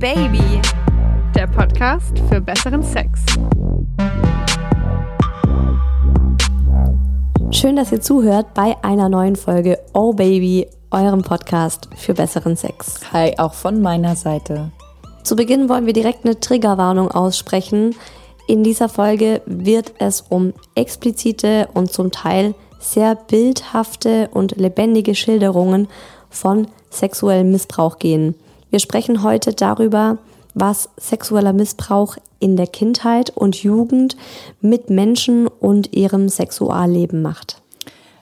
Baby, der Podcast für besseren Sex. Schön, dass ihr zuhört bei einer neuen Folge Oh Baby, eurem Podcast für besseren Sex. Hi, auch von meiner Seite. Zu Beginn wollen wir direkt eine Triggerwarnung aussprechen. In dieser Folge wird es um explizite und zum Teil sehr bildhafte und lebendige Schilderungen von sexuellem Missbrauch gehen. Wir sprechen heute darüber, was sexueller Missbrauch in der Kindheit und Jugend mit Menschen und ihrem Sexualleben macht.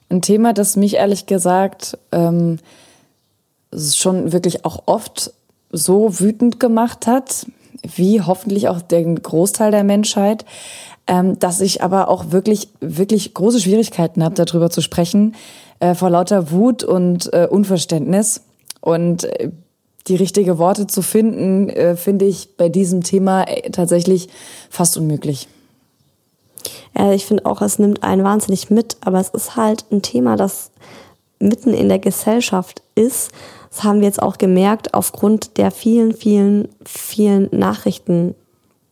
Ein Thema, das mich ehrlich gesagt ähm, schon wirklich auch oft so wütend gemacht hat, wie hoffentlich auch den Großteil der Menschheit, ähm, dass ich aber auch wirklich, wirklich große Schwierigkeiten habe, darüber zu sprechen, äh, vor lauter Wut und äh, Unverständnis. Und äh, die richtige Worte zu finden, äh, finde ich bei diesem Thema äh, tatsächlich fast unmöglich. Ja, ich finde auch, es nimmt einen wahnsinnig mit, aber es ist halt ein Thema, das mitten in der Gesellschaft ist. Das haben wir jetzt auch gemerkt aufgrund der vielen, vielen, vielen Nachrichten,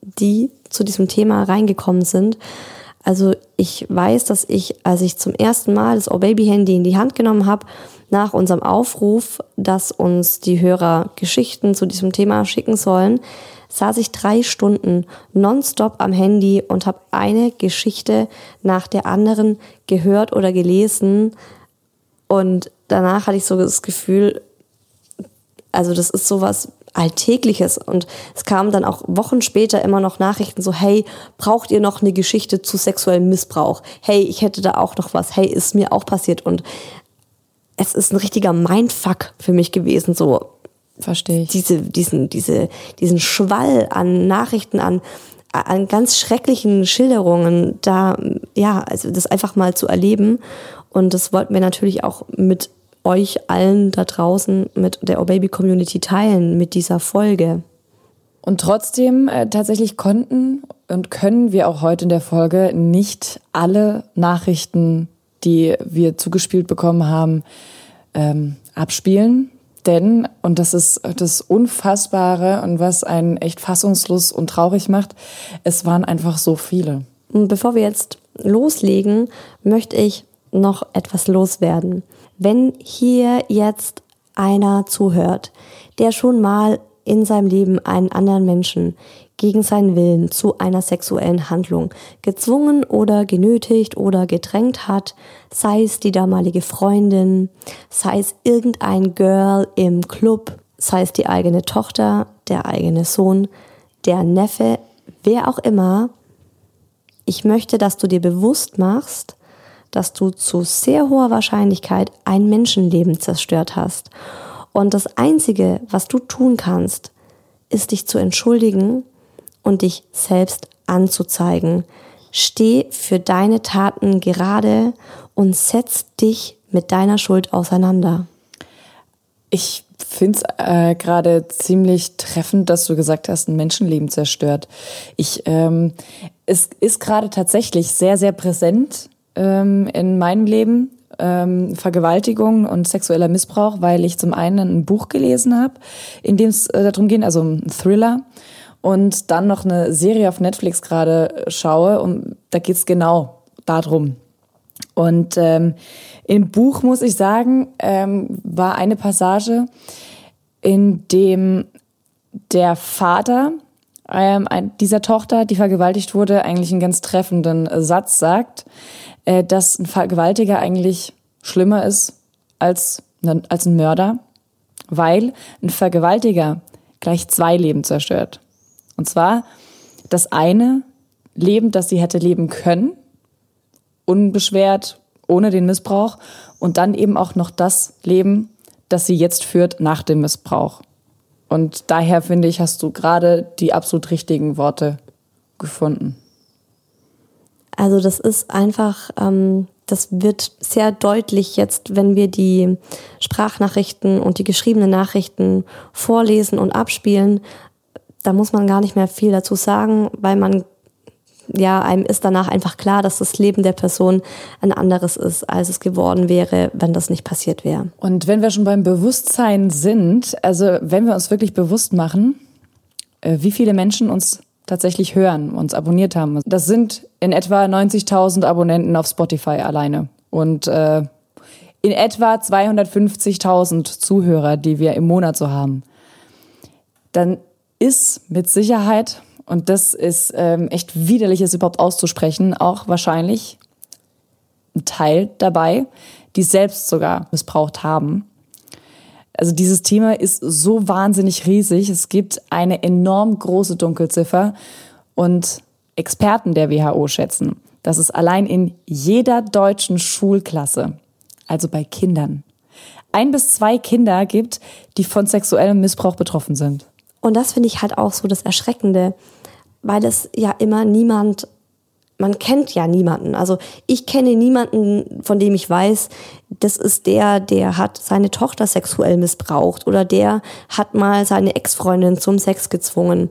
die zu diesem Thema reingekommen sind. Also ich weiß, dass ich, als ich zum ersten Mal das Oh Baby Handy in die Hand genommen habe, nach unserem Aufruf, dass uns die Hörer Geschichten zu diesem Thema schicken sollen, saß ich drei Stunden nonstop am Handy und habe eine Geschichte nach der anderen gehört oder gelesen. Und danach hatte ich so das Gefühl, also das ist sowas Alltägliches. Und es kamen dann auch Wochen später immer noch Nachrichten so, hey, braucht ihr noch eine Geschichte zu sexuellem Missbrauch? Hey, ich hätte da auch noch was. Hey, ist mir auch passiert. Und es ist ein richtiger Mindfuck für mich gewesen, so. Verstehe ich. Diese, diesen, diese, diesen Schwall an Nachrichten, an, an ganz schrecklichen Schilderungen, da, ja, also das einfach mal zu erleben. Und das wollten wir natürlich auch mit euch allen da draußen, mit der O Baby Community teilen, mit dieser Folge. Und trotzdem äh, tatsächlich konnten und können wir auch heute in der Folge nicht alle Nachrichten die wir zugespielt bekommen haben, ähm, abspielen. Denn, und das ist das Unfassbare und was einen echt fassungslos und traurig macht, es waren einfach so viele. Bevor wir jetzt loslegen, möchte ich noch etwas loswerden. Wenn hier jetzt einer zuhört, der schon mal in seinem Leben einen anderen Menschen gegen seinen Willen zu einer sexuellen Handlung gezwungen oder genötigt oder gedrängt hat, sei es die damalige Freundin, sei es irgendein Girl im Club, sei es die eigene Tochter, der eigene Sohn, der Neffe, wer auch immer, ich möchte, dass du dir bewusst machst, dass du zu sehr hoher Wahrscheinlichkeit ein Menschenleben zerstört hast. Und das Einzige, was du tun kannst, ist dich zu entschuldigen und dich selbst anzuzeigen. Steh für deine Taten gerade und setz dich mit deiner Schuld auseinander. Ich finde es äh, gerade ziemlich treffend, dass du gesagt hast, ein Menschenleben zerstört. Ich, ähm, es ist gerade tatsächlich sehr, sehr präsent ähm, in meinem Leben. Ähm, Vergewaltigung und sexueller Missbrauch, weil ich zum einen ein Buch gelesen habe, in dem es äh, darum geht, also ein Thriller, und dann noch eine Serie auf Netflix gerade schaue und da geht's genau darum. Und ähm, im Buch muss ich sagen, ähm, war eine Passage, in dem der Vater ähm, dieser Tochter, die vergewaltigt wurde, eigentlich einen ganz treffenden Satz sagt, äh, dass ein Vergewaltiger eigentlich schlimmer ist als, als ein Mörder, weil ein Vergewaltiger gleich zwei Leben zerstört. Und zwar das eine Leben, das sie hätte leben können, unbeschwert, ohne den Missbrauch, und dann eben auch noch das Leben, das sie jetzt führt nach dem Missbrauch. Und daher finde ich, hast du gerade die absolut richtigen Worte gefunden. Also das ist einfach, ähm, das wird sehr deutlich jetzt, wenn wir die Sprachnachrichten und die geschriebenen Nachrichten vorlesen und abspielen, da muss man gar nicht mehr viel dazu sagen, weil man ja, einem ist danach einfach klar, dass das Leben der Person ein anderes ist, als es geworden wäre, wenn das nicht passiert wäre. Und wenn wir schon beim Bewusstsein sind, also wenn wir uns wirklich bewusst machen, äh, wie viele Menschen uns tatsächlich hören, uns abonniert haben. Das sind in etwa 90.000 Abonnenten auf Spotify alleine und äh, in etwa 250.000 Zuhörer, die wir im Monat so haben. Dann ist mit Sicherheit, und das ist ähm, echt widerlich, es überhaupt auszusprechen, auch wahrscheinlich ein Teil dabei, die selbst sogar missbraucht haben. Also dieses Thema ist so wahnsinnig riesig. Es gibt eine enorm große Dunkelziffer und Experten der WHO schätzen, dass es allein in jeder deutschen Schulklasse, also bei Kindern, ein bis zwei Kinder gibt, die von sexuellem Missbrauch betroffen sind. Und das finde ich halt auch so das Erschreckende, weil es ja immer niemand man kennt ja niemanden. Also ich kenne niemanden, von dem ich weiß, das ist der, der hat seine Tochter sexuell missbraucht oder der hat mal seine Ex-Freundin zum Sex gezwungen.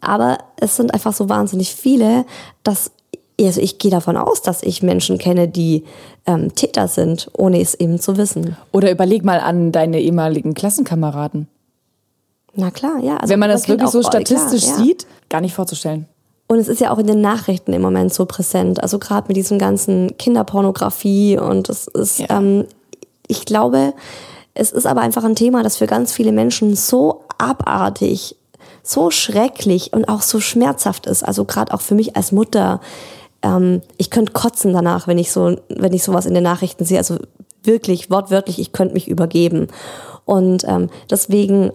Aber es sind einfach so wahnsinnig viele, dass also ich gehe davon aus, dass ich Menschen kenne, die ähm, Täter sind, ohne es eben zu wissen. Oder überleg mal an deine ehemaligen Klassenkameraden. Na klar, ja. Also Wenn man das wirklich so statistisch klar, ja. sieht, gar nicht vorzustellen. Und es ist ja auch in den Nachrichten im Moment so präsent. Also gerade mit diesem ganzen Kinderpornografie und es ist, ja. ähm, ich glaube, es ist aber einfach ein Thema, das für ganz viele Menschen so abartig, so schrecklich und auch so schmerzhaft ist. Also gerade auch für mich als Mutter. Ähm, ich könnte kotzen danach, wenn ich so, wenn ich sowas in den Nachrichten sehe. Also wirklich, wortwörtlich, ich könnte mich übergeben. Und ähm, deswegen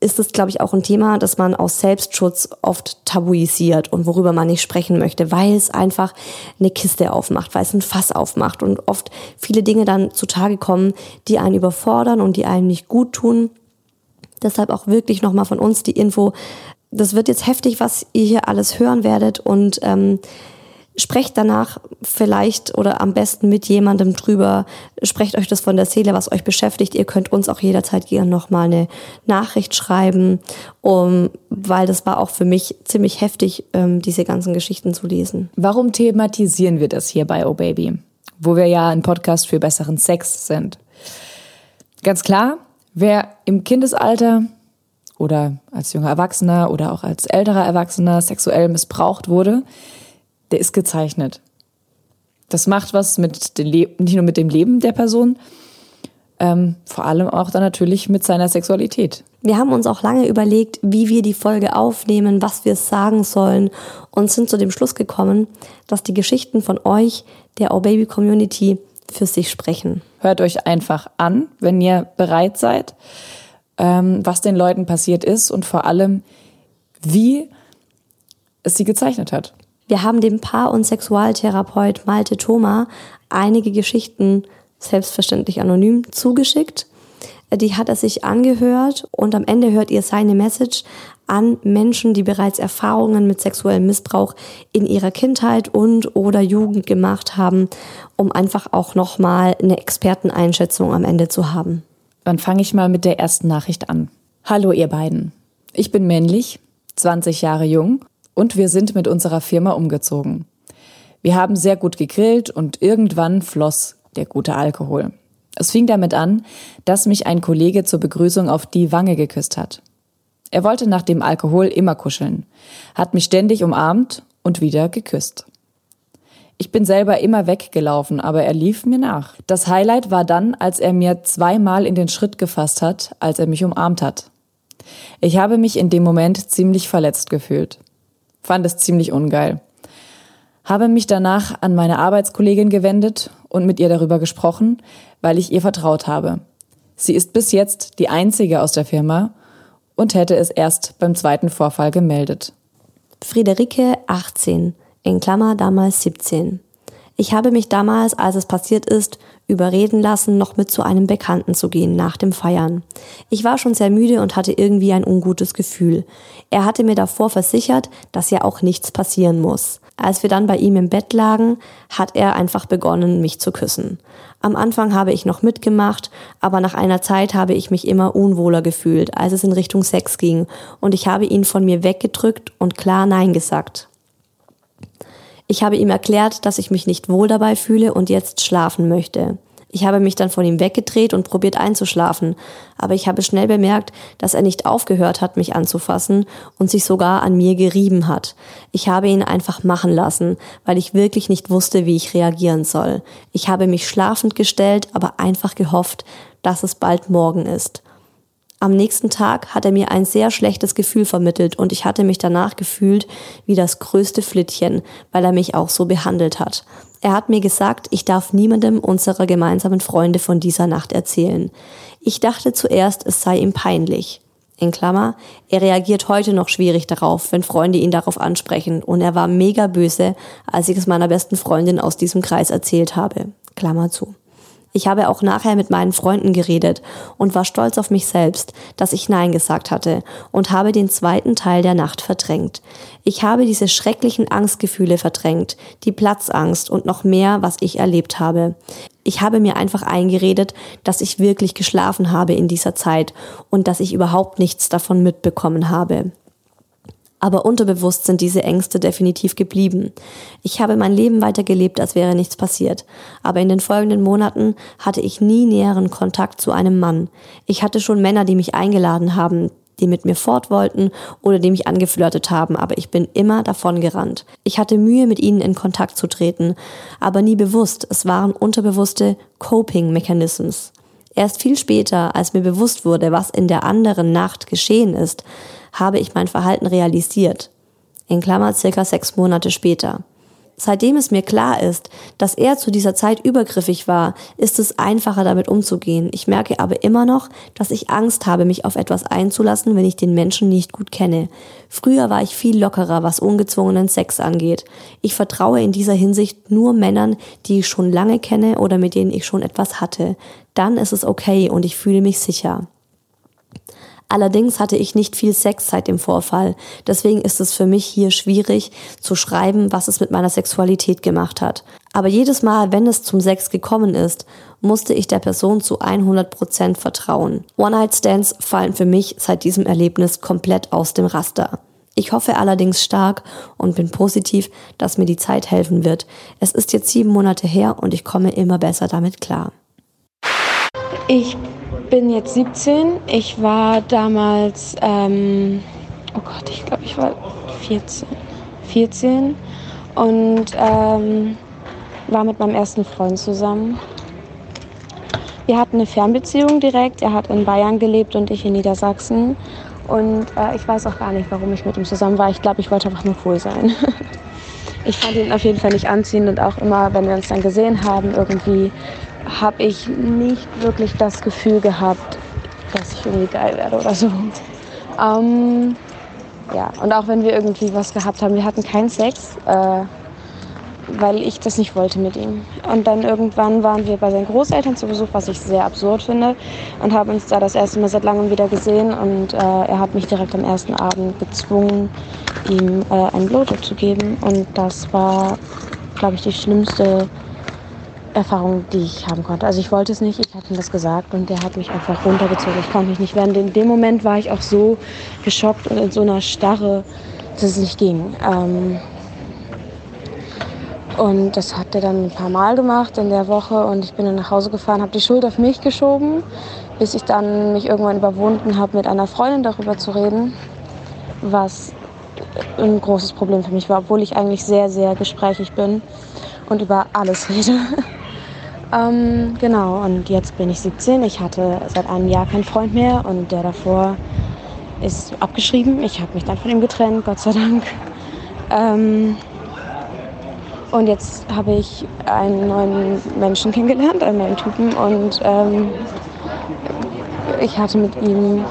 ist es, glaube ich, auch ein Thema, das man aus Selbstschutz oft tabuisiert und worüber man nicht sprechen möchte, weil es einfach eine Kiste aufmacht, weil es ein Fass aufmacht und oft viele Dinge dann zutage kommen, die einen überfordern und die einem nicht gut tun. Deshalb auch wirklich nochmal von uns die Info. Das wird jetzt heftig, was ihr hier alles hören werdet und ähm, sprecht danach vielleicht oder am besten mit jemandem drüber. Sprecht euch das von der Seele, was euch beschäftigt. Ihr könnt uns auch jederzeit gerne nochmal eine Nachricht schreiben, um, weil das war auch für mich ziemlich heftig, ähm, diese ganzen Geschichten zu lesen. Warum thematisieren wir das hier bei Oh Baby? Wo wir ja ein Podcast für besseren Sex sind. Ganz klar, wer im Kindesalter oder als junger Erwachsener oder auch als älterer Erwachsener sexuell missbraucht wurde, der ist gezeichnet. Das macht was mit dem Le nicht nur mit dem Leben der Person, ähm, vor allem auch dann natürlich mit seiner Sexualität. Wir haben uns auch lange überlegt, wie wir die Folge aufnehmen, was wir sagen sollen und sind zu dem Schluss gekommen, dass die Geschichten von euch, der Oh Baby Community, für sich sprechen. Hört euch einfach an, wenn ihr bereit seid, ähm, was den Leuten passiert ist und vor allem, wie es sie gezeichnet hat. Wir haben dem Paar- und Sexualtherapeut Malte Thoma einige Geschichten selbstverständlich anonym zugeschickt. Die hat er sich angehört und am Ende hört ihr seine Message an Menschen, die bereits Erfahrungen mit sexuellem Missbrauch in ihrer Kindheit und oder Jugend gemacht haben, um einfach auch nochmal eine Experteneinschätzung am Ende zu haben. Dann fange ich mal mit der ersten Nachricht an. Hallo ihr beiden. Ich bin männlich, 20 Jahre jung und wir sind mit unserer Firma umgezogen. Wir haben sehr gut gegrillt und irgendwann floss der gute Alkohol. Es fing damit an, dass mich ein Kollege zur Begrüßung auf die Wange geküsst hat. Er wollte nach dem Alkohol immer kuscheln, hat mich ständig umarmt und wieder geküsst. Ich bin selber immer weggelaufen, aber er lief mir nach. Das Highlight war dann, als er mir zweimal in den Schritt gefasst hat, als er mich umarmt hat. Ich habe mich in dem Moment ziemlich verletzt gefühlt fand es ziemlich ungeil. Habe mich danach an meine Arbeitskollegin gewendet und mit ihr darüber gesprochen, weil ich ihr vertraut habe. Sie ist bis jetzt die einzige aus der Firma und hätte es erst beim zweiten Vorfall gemeldet. Friederike 18, in Klammer damals 17. Ich habe mich damals, als es passiert ist, überreden lassen, noch mit zu einem Bekannten zu gehen nach dem Feiern. Ich war schon sehr müde und hatte irgendwie ein ungutes Gefühl. Er hatte mir davor versichert, dass ja auch nichts passieren muss. Als wir dann bei ihm im Bett lagen, hat er einfach begonnen, mich zu küssen. Am Anfang habe ich noch mitgemacht, aber nach einer Zeit habe ich mich immer unwohler gefühlt, als es in Richtung Sex ging, und ich habe ihn von mir weggedrückt und klar Nein gesagt. Ich habe ihm erklärt, dass ich mich nicht wohl dabei fühle und jetzt schlafen möchte. Ich habe mich dann von ihm weggedreht und probiert einzuschlafen, aber ich habe schnell bemerkt, dass er nicht aufgehört hat, mich anzufassen und sich sogar an mir gerieben hat. Ich habe ihn einfach machen lassen, weil ich wirklich nicht wusste, wie ich reagieren soll. Ich habe mich schlafend gestellt, aber einfach gehofft, dass es bald morgen ist. Am nächsten Tag hat er mir ein sehr schlechtes Gefühl vermittelt und ich hatte mich danach gefühlt wie das größte Flittchen, weil er mich auch so behandelt hat. Er hat mir gesagt, ich darf niemandem unserer gemeinsamen Freunde von dieser Nacht erzählen. Ich dachte zuerst, es sei ihm peinlich. In Klammer, er reagiert heute noch schwierig darauf, wenn Freunde ihn darauf ansprechen und er war mega böse, als ich es meiner besten Freundin aus diesem Kreis erzählt habe. Klammer zu. Ich habe auch nachher mit meinen Freunden geredet und war stolz auf mich selbst, dass ich Nein gesagt hatte und habe den zweiten Teil der Nacht verdrängt. Ich habe diese schrecklichen Angstgefühle verdrängt, die Platzangst und noch mehr, was ich erlebt habe. Ich habe mir einfach eingeredet, dass ich wirklich geschlafen habe in dieser Zeit und dass ich überhaupt nichts davon mitbekommen habe. Aber unterbewusst sind diese Ängste definitiv geblieben. Ich habe mein Leben weitergelebt, als wäre nichts passiert. Aber in den folgenden Monaten hatte ich nie näheren Kontakt zu einem Mann. Ich hatte schon Männer, die mich eingeladen haben, die mit mir fort wollten oder die mich angeflirtet haben, aber ich bin immer davon gerannt. Ich hatte Mühe, mit ihnen in Kontakt zu treten, aber nie bewusst. Es waren unterbewusste Coping-Mechanisms. Erst viel später, als mir bewusst wurde, was in der anderen Nacht geschehen ist, habe ich mein Verhalten realisiert. In Klammer circa sechs Monate später. Seitdem es mir klar ist, dass er zu dieser Zeit übergriffig war, ist es einfacher damit umzugehen. Ich merke aber immer noch, dass ich Angst habe, mich auf etwas einzulassen, wenn ich den Menschen nicht gut kenne. Früher war ich viel lockerer, was ungezwungenen Sex angeht. Ich vertraue in dieser Hinsicht nur Männern, die ich schon lange kenne oder mit denen ich schon etwas hatte. Dann ist es okay und ich fühle mich sicher. Allerdings hatte ich nicht viel Sex seit dem Vorfall. Deswegen ist es für mich hier schwierig zu schreiben, was es mit meiner Sexualität gemacht hat. Aber jedes Mal, wenn es zum Sex gekommen ist, musste ich der Person zu 100 Prozent vertrauen. One-Night-Stands fallen für mich seit diesem Erlebnis komplett aus dem Raster. Ich hoffe allerdings stark und bin positiv, dass mir die Zeit helfen wird. Es ist jetzt sieben Monate her und ich komme immer besser damit klar. Ich bin jetzt 17. Ich war damals, ähm, oh Gott, ich glaube, ich war 14. 14 und ähm, war mit meinem ersten Freund zusammen. Wir hatten eine Fernbeziehung direkt. Er hat in Bayern gelebt und ich in Niedersachsen. Und äh, ich weiß auch gar nicht, warum ich mit ihm zusammen war. Ich glaube, ich wollte einfach nur cool sein. ich fand ihn auf jeden Fall nicht anziehend und auch immer, wenn wir uns dann gesehen haben, irgendwie habe ich nicht wirklich das Gefühl gehabt, dass ich irgendwie geil werde oder so. Ähm, ja, und auch wenn wir irgendwie was gehabt haben, wir hatten keinen Sex, äh, weil ich das nicht wollte mit ihm. Und dann irgendwann waren wir bei seinen Großeltern zu Besuch, was ich sehr absurd finde, und haben uns da das erste Mal seit langem wieder gesehen. Und äh, er hat mich direkt am ersten Abend gezwungen, ihm äh, einen Blowjob zu geben. Und das war, glaube ich, die schlimmste Erfahrung, die ich haben konnte. Also ich wollte es nicht, ich habe ihm das gesagt und der hat mich einfach runtergezogen. Ich konnte mich nicht werden. In dem Moment war ich auch so geschockt und in so einer Starre, dass es nicht ging. Ähm und das hat er dann ein paar Mal gemacht in der Woche und ich bin dann nach Hause gefahren, habe die Schuld auf mich geschoben, bis ich dann mich irgendwann überwunden habe, mit einer Freundin darüber zu reden, was ein großes Problem für mich war, obwohl ich eigentlich sehr, sehr gesprächig bin und über alles rede. Ähm, genau, und jetzt bin ich 17. Ich hatte seit einem Jahr keinen Freund mehr und der davor ist abgeschrieben. Ich habe mich dann von ihm getrennt, Gott sei Dank. Ähm, und jetzt habe ich einen neuen Menschen kennengelernt, einen neuen Typen und ähm, ich hatte mit ihm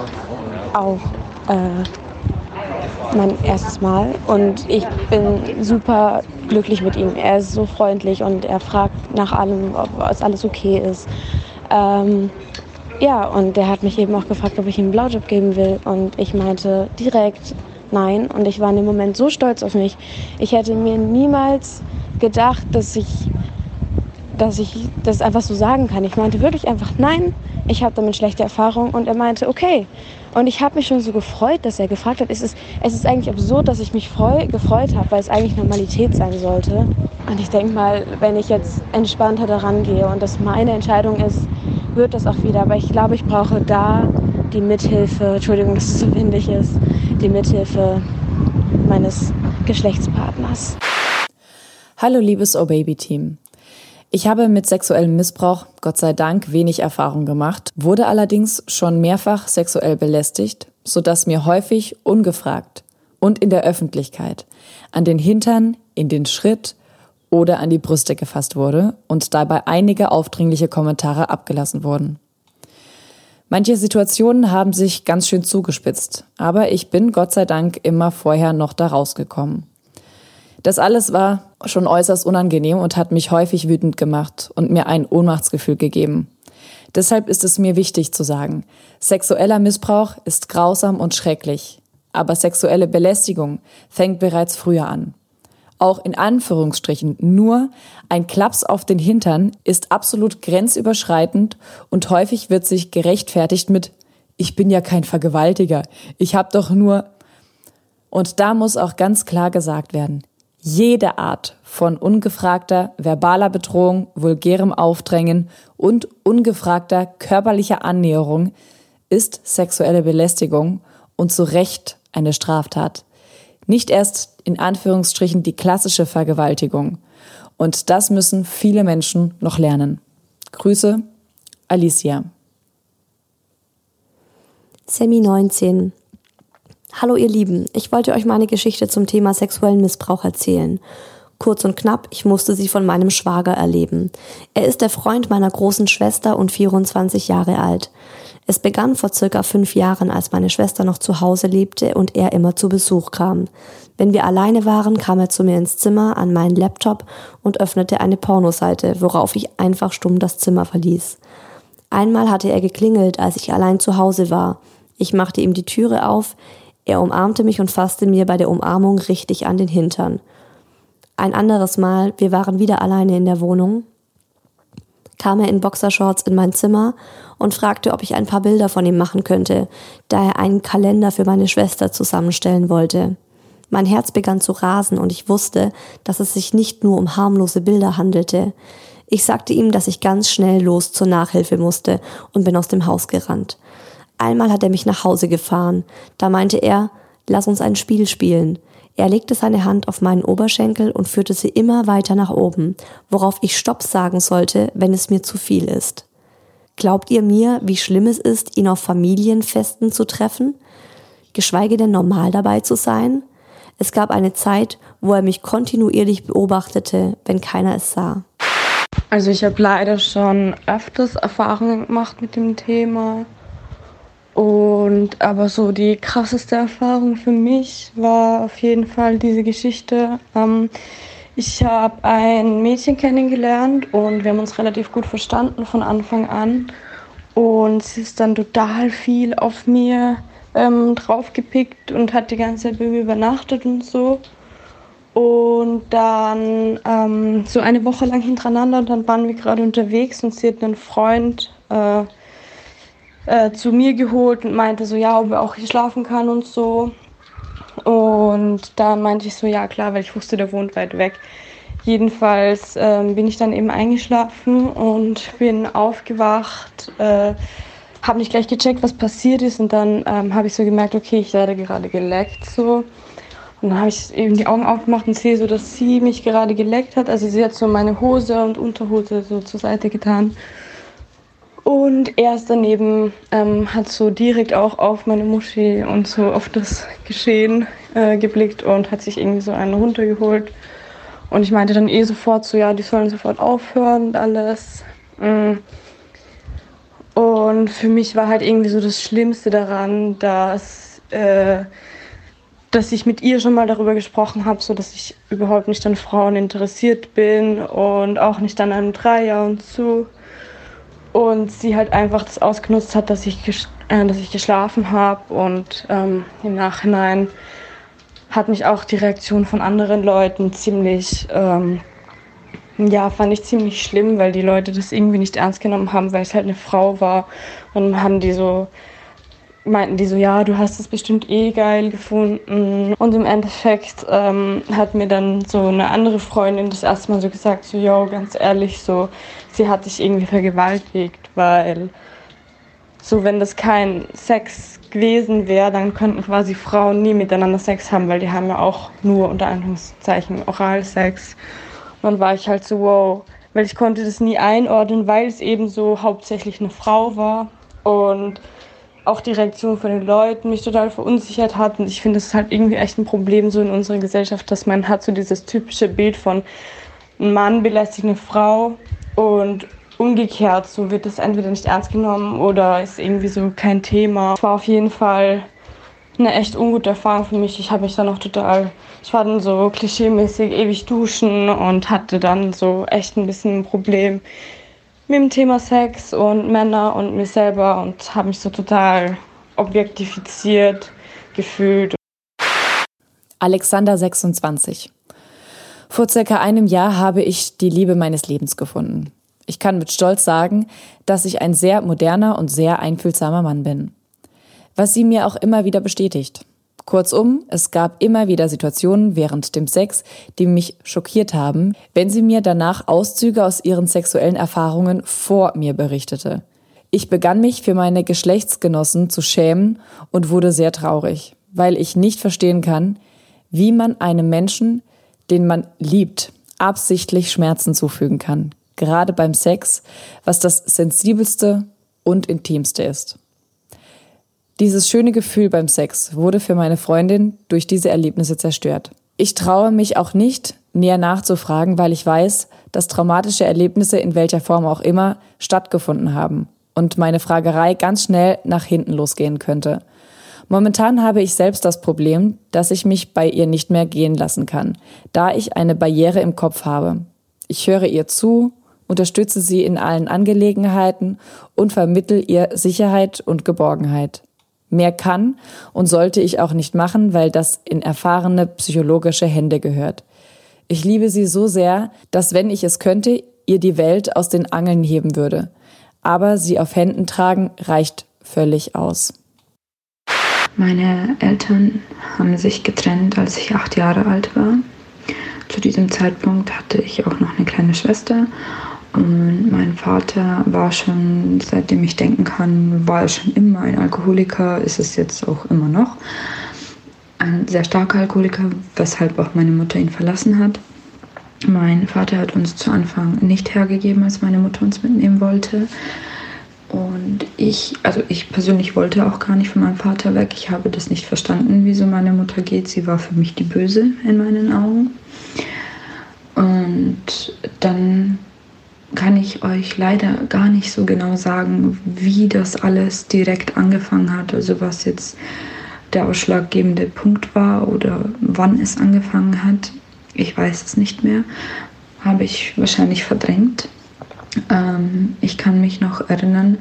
auch äh, mein erstes Mal und ich bin super glücklich mit ihm. Er ist so freundlich und er fragt nach allem, ob es alles okay ist. Ähm, ja, und der hat mich eben auch gefragt, ob ich ihm einen Blaujob geben will. Und ich meinte direkt nein. Und ich war in dem Moment so stolz auf mich. Ich hätte mir niemals gedacht, dass ich, dass ich das einfach so sagen kann. Ich meinte wirklich einfach nein. Ich habe damit schlechte Erfahrungen. Und er meinte, okay, und ich habe mich schon so gefreut, dass er gefragt hat. Es ist, es ist eigentlich absurd, dass ich mich freu, gefreut habe, weil es eigentlich Normalität sein sollte. Und ich denke mal, wenn ich jetzt entspannter daran gehe und das meine Entscheidung ist, wird das auch wieder. Aber ich glaube, ich brauche da die Mithilfe, Entschuldigung, dass es so windig ist, die Mithilfe meines Geschlechtspartners. Hallo liebes Oh Baby Team. Ich habe mit sexuellem Missbrauch Gott sei Dank wenig Erfahrung gemacht, wurde allerdings schon mehrfach sexuell belästigt, sodass mir häufig ungefragt und in der Öffentlichkeit an den Hintern, in den Schritt oder an die Brüste gefasst wurde und dabei einige aufdringliche Kommentare abgelassen wurden. Manche Situationen haben sich ganz schön zugespitzt, aber ich bin Gott sei Dank immer vorher noch da rausgekommen. Das alles war schon äußerst unangenehm und hat mich häufig wütend gemacht und mir ein Ohnmachtsgefühl gegeben. Deshalb ist es mir wichtig zu sagen, sexueller Missbrauch ist grausam und schrecklich, aber sexuelle Belästigung fängt bereits früher an. Auch in Anführungsstrichen nur ein Klaps auf den Hintern ist absolut grenzüberschreitend und häufig wird sich gerechtfertigt mit ich bin ja kein Vergewaltiger, ich hab doch nur und da muss auch ganz klar gesagt werden, jede Art von ungefragter verbaler Bedrohung, vulgärem Aufdrängen und ungefragter körperlicher Annäherung ist sexuelle Belästigung und zu Recht eine Straftat. Nicht erst in Anführungsstrichen die klassische Vergewaltigung. Und das müssen viele Menschen noch lernen. Grüße, Alicia. Semi 19 Hallo ihr Lieben, ich wollte euch meine Geschichte zum Thema sexuellen Missbrauch erzählen. Kurz und knapp, ich musste sie von meinem Schwager erleben. Er ist der Freund meiner großen Schwester und 24 Jahre alt. Es begann vor circa fünf Jahren, als meine Schwester noch zu Hause lebte und er immer zu Besuch kam. Wenn wir alleine waren, kam er zu mir ins Zimmer an meinen Laptop und öffnete eine Pornoseite, worauf ich einfach stumm das Zimmer verließ. Einmal hatte er geklingelt, als ich allein zu Hause war. Ich machte ihm die Türe auf, er umarmte mich und fasste mir bei der Umarmung richtig an den Hintern. Ein anderes Mal, wir waren wieder alleine in der Wohnung, kam er in Boxershorts in mein Zimmer und fragte, ob ich ein paar Bilder von ihm machen könnte, da er einen Kalender für meine Schwester zusammenstellen wollte. Mein Herz begann zu rasen und ich wusste, dass es sich nicht nur um harmlose Bilder handelte. Ich sagte ihm, dass ich ganz schnell los zur Nachhilfe musste und bin aus dem Haus gerannt. Einmal hat er mich nach Hause gefahren. Da meinte er, lass uns ein Spiel spielen. Er legte seine Hand auf meinen Oberschenkel und führte sie immer weiter nach oben, worauf ich Stopp sagen sollte, wenn es mir zu viel ist. Glaubt ihr mir, wie schlimm es ist, ihn auf Familienfesten zu treffen? Geschweige denn normal dabei zu sein? Es gab eine Zeit, wo er mich kontinuierlich beobachtete, wenn keiner es sah. Also ich habe leider schon öfters Erfahrungen gemacht mit dem Thema. Und aber so die krasseste Erfahrung für mich war auf jeden Fall diese Geschichte. Ähm, ich habe ein Mädchen kennengelernt und wir haben uns relativ gut verstanden von Anfang an. Und sie ist dann total viel auf mir ähm, draufgepickt und hat die ganze Zeit bei mir übernachtet und so. Und dann ähm, so eine Woche lang hintereinander und dann waren wir gerade unterwegs und sie hat einen Freund äh, äh, zu mir geholt und meinte so, ja, ob er auch hier schlafen kann und so. Und dann meinte ich so, ja klar, weil ich wusste, der wohnt weit weg. Jedenfalls ähm, bin ich dann eben eingeschlafen und bin aufgewacht, äh, habe nicht gleich gecheckt, was passiert ist und dann ähm, habe ich so gemerkt, okay, ich werde gerade geleckt so. Und dann habe ich eben die Augen aufgemacht und sehe so, dass sie mich gerade geleckt hat. Also sie hat so meine Hose und Unterhose so zur Seite getan. Und er ist daneben, ähm, hat so direkt auch auf meine Muschi und so auf das Geschehen äh, geblickt und hat sich irgendwie so einen runtergeholt. Und ich meinte dann eh sofort so, ja, die sollen sofort aufhören und alles. Mm. Und für mich war halt irgendwie so das Schlimmste daran, dass, äh, dass ich mit ihr schon mal darüber gesprochen habe, so dass ich überhaupt nicht an Frauen interessiert bin und auch nicht an einem Dreier und so und sie halt einfach das ausgenutzt hat, dass ich, äh, dass ich geschlafen habe und ähm, im Nachhinein hat mich auch die Reaktion von anderen Leuten ziemlich, ähm, ja, fand ich ziemlich schlimm, weil die Leute das irgendwie nicht ernst genommen haben, weil es halt eine Frau war und haben die so meinten die so, ja, du hast es bestimmt eh geil gefunden. Und im Endeffekt ähm, hat mir dann so eine andere Freundin das erste Mal so gesagt, so, yo, ganz ehrlich, so, sie hat dich irgendwie vergewaltigt, weil so, wenn das kein Sex gewesen wäre, dann könnten quasi Frauen nie miteinander Sex haben, weil die haben ja auch nur unter Anführungszeichen Oralsex. Und dann war ich halt so, wow, weil ich konnte das nie einordnen, weil es eben so hauptsächlich eine Frau war. Und auch die Reaktion von den Leuten mich total verunsichert hat. Und ich finde, es ist halt irgendwie echt ein Problem so in unserer Gesellschaft, dass man hat so dieses typische Bild von ein Mann belästigt eine Frau und umgekehrt, so wird es entweder nicht ernst genommen oder ist irgendwie so kein Thema. Es war auf jeden Fall eine echt ungute Erfahrung für mich. Ich habe mich dann auch total, ich war dann so klischeemäßig ewig duschen und hatte dann so echt ein bisschen ein Problem mit dem Thema Sex und Männer und mir selber und habe mich so total objektifiziert gefühlt. Alexander 26. Vor circa einem Jahr habe ich die Liebe meines Lebens gefunden. Ich kann mit Stolz sagen, dass ich ein sehr moderner und sehr einfühlsamer Mann bin. Was sie mir auch immer wieder bestätigt. Kurzum, es gab immer wieder Situationen während dem Sex, die mich schockiert haben, wenn sie mir danach Auszüge aus ihren sexuellen Erfahrungen vor mir berichtete. Ich begann mich für meine Geschlechtsgenossen zu schämen und wurde sehr traurig, weil ich nicht verstehen kann, wie man einem Menschen, den man liebt, absichtlich Schmerzen zufügen kann, gerade beim Sex, was das sensibelste und intimste ist. Dieses schöne Gefühl beim Sex wurde für meine Freundin durch diese Erlebnisse zerstört. Ich traue mich auch nicht, näher nachzufragen, weil ich weiß, dass traumatische Erlebnisse in welcher Form auch immer stattgefunden haben und meine Fragerei ganz schnell nach hinten losgehen könnte. Momentan habe ich selbst das Problem, dass ich mich bei ihr nicht mehr gehen lassen kann, da ich eine Barriere im Kopf habe. Ich höre ihr zu, unterstütze sie in allen Angelegenheiten und vermittel ihr Sicherheit und Geborgenheit. Mehr kann und sollte ich auch nicht machen, weil das in erfahrene psychologische Hände gehört. Ich liebe sie so sehr, dass wenn ich es könnte, ihr die Welt aus den Angeln heben würde. Aber sie auf Händen tragen reicht völlig aus. Meine Eltern haben sich getrennt, als ich acht Jahre alt war. Zu diesem Zeitpunkt hatte ich auch noch eine kleine Schwester mein Vater war schon, seitdem ich denken kann, war er schon immer ein Alkoholiker, ist es jetzt auch immer noch. Ein sehr starker Alkoholiker, weshalb auch meine Mutter ihn verlassen hat. Mein Vater hat uns zu Anfang nicht hergegeben, als meine Mutter uns mitnehmen wollte. Und ich, also ich persönlich wollte auch gar nicht von meinem Vater weg. Ich habe das nicht verstanden, wieso meine Mutter geht. Sie war für mich die Böse in meinen Augen. Und dann kann ich euch leider gar nicht so genau sagen, wie das alles direkt angefangen hat, also was jetzt der ausschlaggebende Punkt war oder wann es angefangen hat. Ich weiß es nicht mehr, habe ich wahrscheinlich verdrängt. Ähm, ich kann mich noch erinnern,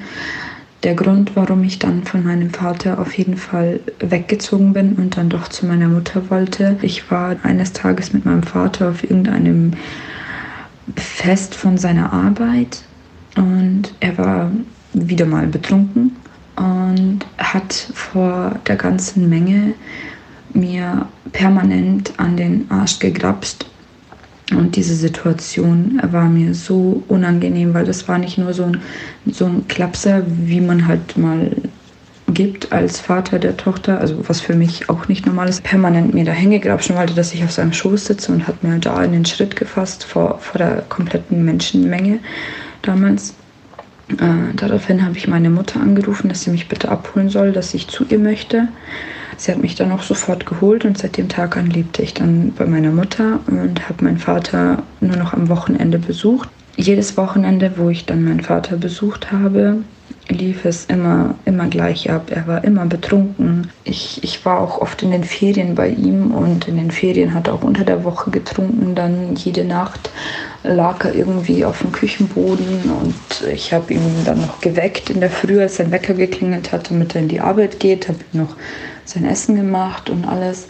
der Grund, warum ich dann von meinem Vater auf jeden Fall weggezogen bin und dann doch zu meiner Mutter wollte. Ich war eines Tages mit meinem Vater auf irgendeinem Fest von seiner Arbeit und er war wieder mal betrunken und hat vor der ganzen Menge mir permanent an den Arsch gegrapst. Und diese Situation war mir so unangenehm, weil das war nicht nur so ein, so ein Klapser, wie man halt mal gibt als Vater der Tochter, also was für mich auch nicht normal ist, permanent mir da hingegrapschen wollte, dass ich auf seinem Schoß sitze und hat mir da in den Schritt gefasst vor, vor der kompletten Menschenmenge damals. Äh, daraufhin habe ich meine Mutter angerufen, dass sie mich bitte abholen soll, dass ich zu ihr möchte. Sie hat mich dann auch sofort geholt und seit dem Tag an lebte ich dann bei meiner Mutter und habe meinen Vater nur noch am Wochenende besucht. Jedes Wochenende, wo ich dann meinen Vater besucht habe, lief es immer, immer gleich ab. Er war immer betrunken. Ich, ich war auch oft in den Ferien bei ihm und in den Ferien hat er auch unter der Woche getrunken. Dann jede Nacht lag er irgendwie auf dem Küchenboden und ich habe ihn dann noch geweckt in der Früh, als sein Wecker geklingelt hat, damit er in die Arbeit geht, habe ihm noch sein Essen gemacht und alles.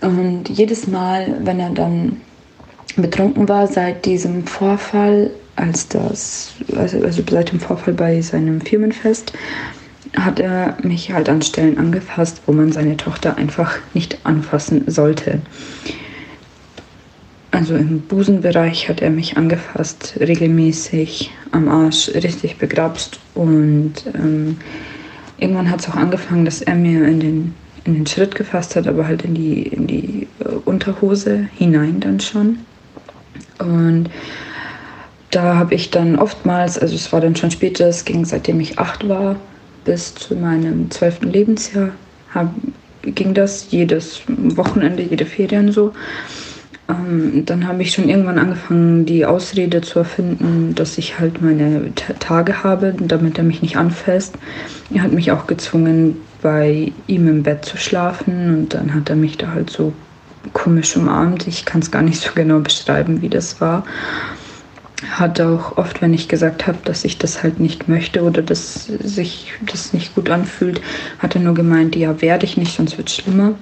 Und jedes Mal, wenn er dann betrunken war, seit diesem Vorfall, als das, also, also seit dem Vorfall bei seinem Firmenfest, hat er mich halt an Stellen angefasst, wo man seine Tochter einfach nicht anfassen sollte. Also im Busenbereich hat er mich angefasst, regelmäßig am Arsch, richtig begrapst. Und ähm, irgendwann hat es auch angefangen, dass er mir in den, in den Schritt gefasst hat, aber halt in die, in die äh, Unterhose hinein dann schon. Und da habe ich dann oftmals, also es war dann schon später, es ging seitdem ich acht war, bis zu meinem zwölften Lebensjahr, hab, ging das jedes Wochenende, jede Ferien so. Ähm, dann habe ich schon irgendwann angefangen, die Ausrede zu erfinden, dass ich halt meine T Tage habe, damit er mich nicht anfasst. Er hat mich auch gezwungen, bei ihm im Bett zu schlafen und dann hat er mich da halt so komisch umarmt. Ich kann es gar nicht so genau beschreiben, wie das war hat auch oft, wenn ich gesagt habe, dass ich das halt nicht möchte oder dass sich das nicht gut anfühlt, hat er nur gemeint, ja, werde ich nicht, sonst wird es schlimmer.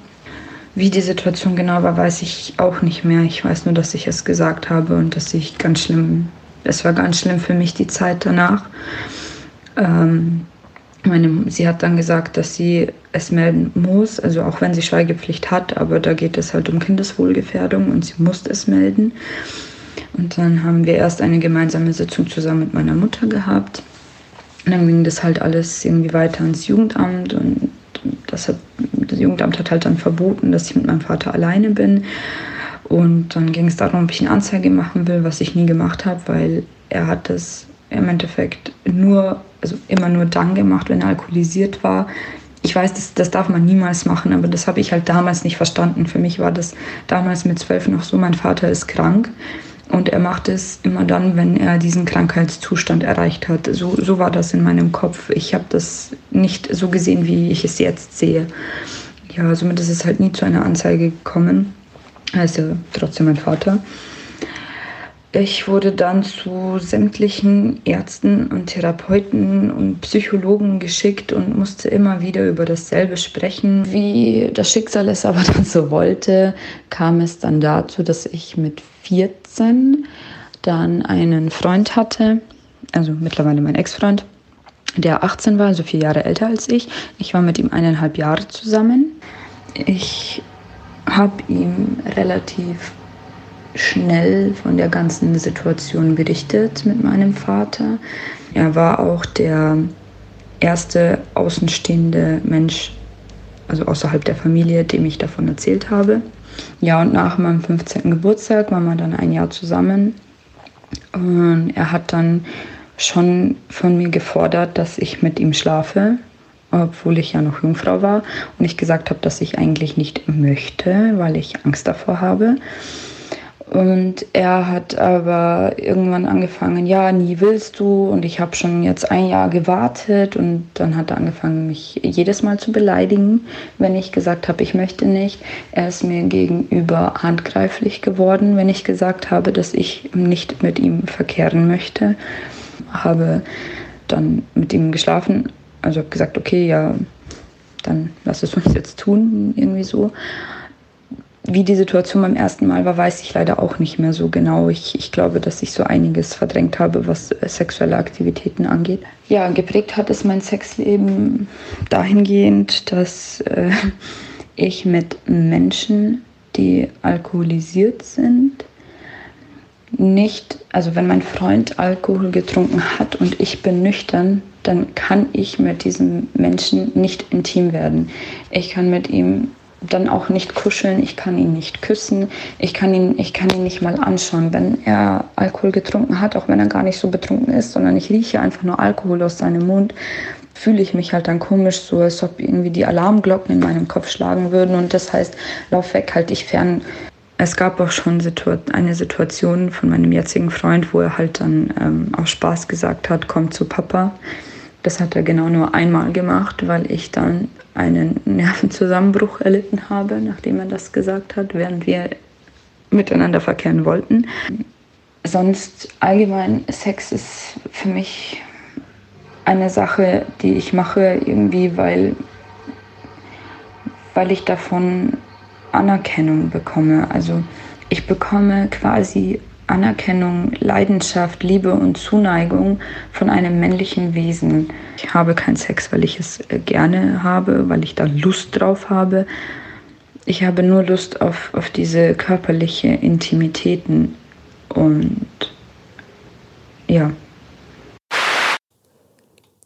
Wie die Situation genau war, weiß ich auch nicht mehr. Ich weiß nur, dass ich es gesagt habe und dass ich ganz schlimm, es war ganz schlimm für mich die Zeit danach. Ähm, meine, sie hat dann gesagt, dass sie es melden muss, also auch wenn sie Schweigepflicht hat, aber da geht es halt um Kindeswohlgefährdung und sie muss es melden. Und dann haben wir erst eine gemeinsame Sitzung zusammen mit meiner Mutter gehabt. Und dann ging das halt alles irgendwie weiter ins Jugendamt und das, hat, das Jugendamt hat halt dann verboten, dass ich mit meinem Vater alleine bin. Und dann ging es darum, ob ich eine Anzeige machen will, was ich nie gemacht habe, weil er hat das im Endeffekt nur, also immer nur dann gemacht, wenn er alkoholisiert war. Ich weiß, das, das darf man niemals machen, aber das habe ich halt damals nicht verstanden. Für mich war das damals mit zwölf noch so, mein Vater ist krank. Und er macht es immer dann, wenn er diesen Krankheitszustand erreicht hat. So, so war das in meinem Kopf. Ich habe das nicht so gesehen, wie ich es jetzt sehe. Ja, somit ist es halt nie zu einer Anzeige gekommen. Er ist ja trotzdem mein Vater. Ich wurde dann zu sämtlichen Ärzten und Therapeuten und Psychologen geschickt und musste immer wieder über dasselbe sprechen. Wie das Schicksal es aber dann so wollte, kam es dann dazu, dass ich mit 14 dann einen Freund hatte, also mittlerweile mein Ex-Freund, der 18 war, also vier Jahre älter als ich. Ich war mit ihm eineinhalb Jahre zusammen. Ich habe ihm relativ schnell von der ganzen Situation berichtet mit meinem Vater. Er war auch der erste außenstehende Mensch, also außerhalb der Familie, dem ich davon erzählt habe. Ja, und nach meinem 15. Geburtstag waren wir dann ein Jahr zusammen. Und er hat dann schon von mir gefordert, dass ich mit ihm schlafe, obwohl ich ja noch Jungfrau war und ich gesagt habe, dass ich eigentlich nicht möchte, weil ich Angst davor habe. Und er hat aber irgendwann angefangen, ja, nie willst du. Und ich habe schon jetzt ein Jahr gewartet. Und dann hat er angefangen, mich jedes Mal zu beleidigen, wenn ich gesagt habe, ich möchte nicht. Er ist mir gegenüber handgreiflich geworden, wenn ich gesagt habe, dass ich nicht mit ihm verkehren möchte. Habe dann mit ihm geschlafen. Also habe gesagt, okay, ja, dann lass es uns jetzt tun, irgendwie so wie die Situation beim ersten Mal war, weiß ich leider auch nicht mehr so genau. Ich, ich glaube, dass ich so einiges verdrängt habe, was äh, sexuelle Aktivitäten angeht. Ja, geprägt hat es mein Sexleben dahingehend, dass äh, ich mit Menschen, die alkoholisiert sind, nicht, also wenn mein Freund Alkohol getrunken hat und ich bin nüchtern, dann kann ich mit diesem Menschen nicht intim werden. Ich kann mit ihm dann auch nicht kuscheln, ich kann ihn nicht küssen, ich kann ihn, ich kann ihn nicht mal anschauen, wenn er Alkohol getrunken hat, auch wenn er gar nicht so betrunken ist, sondern ich rieche einfach nur Alkohol aus seinem Mund, fühle ich mich halt dann komisch, so als ob irgendwie die Alarmglocken in meinem Kopf schlagen würden und das heißt, lauf weg, halt dich fern. Es gab auch schon eine Situation von meinem jetzigen Freund, wo er halt dann ähm, aus Spaß gesagt hat, komm zu Papa. Das hat er genau nur einmal gemacht, weil ich dann einen Nervenzusammenbruch erlitten habe, nachdem er das gesagt hat, während wir miteinander verkehren wollten. Sonst allgemein, Sex ist für mich eine Sache, die ich mache, irgendwie, weil, weil ich davon Anerkennung bekomme. Also ich bekomme quasi Anerkennung, Leidenschaft, Liebe und Zuneigung von einem männlichen Wesen. Ich habe keinen Sex, weil ich es äh, gerne habe, weil ich da Lust drauf habe. Ich habe nur Lust auf, auf diese körperliche Intimitäten und ja.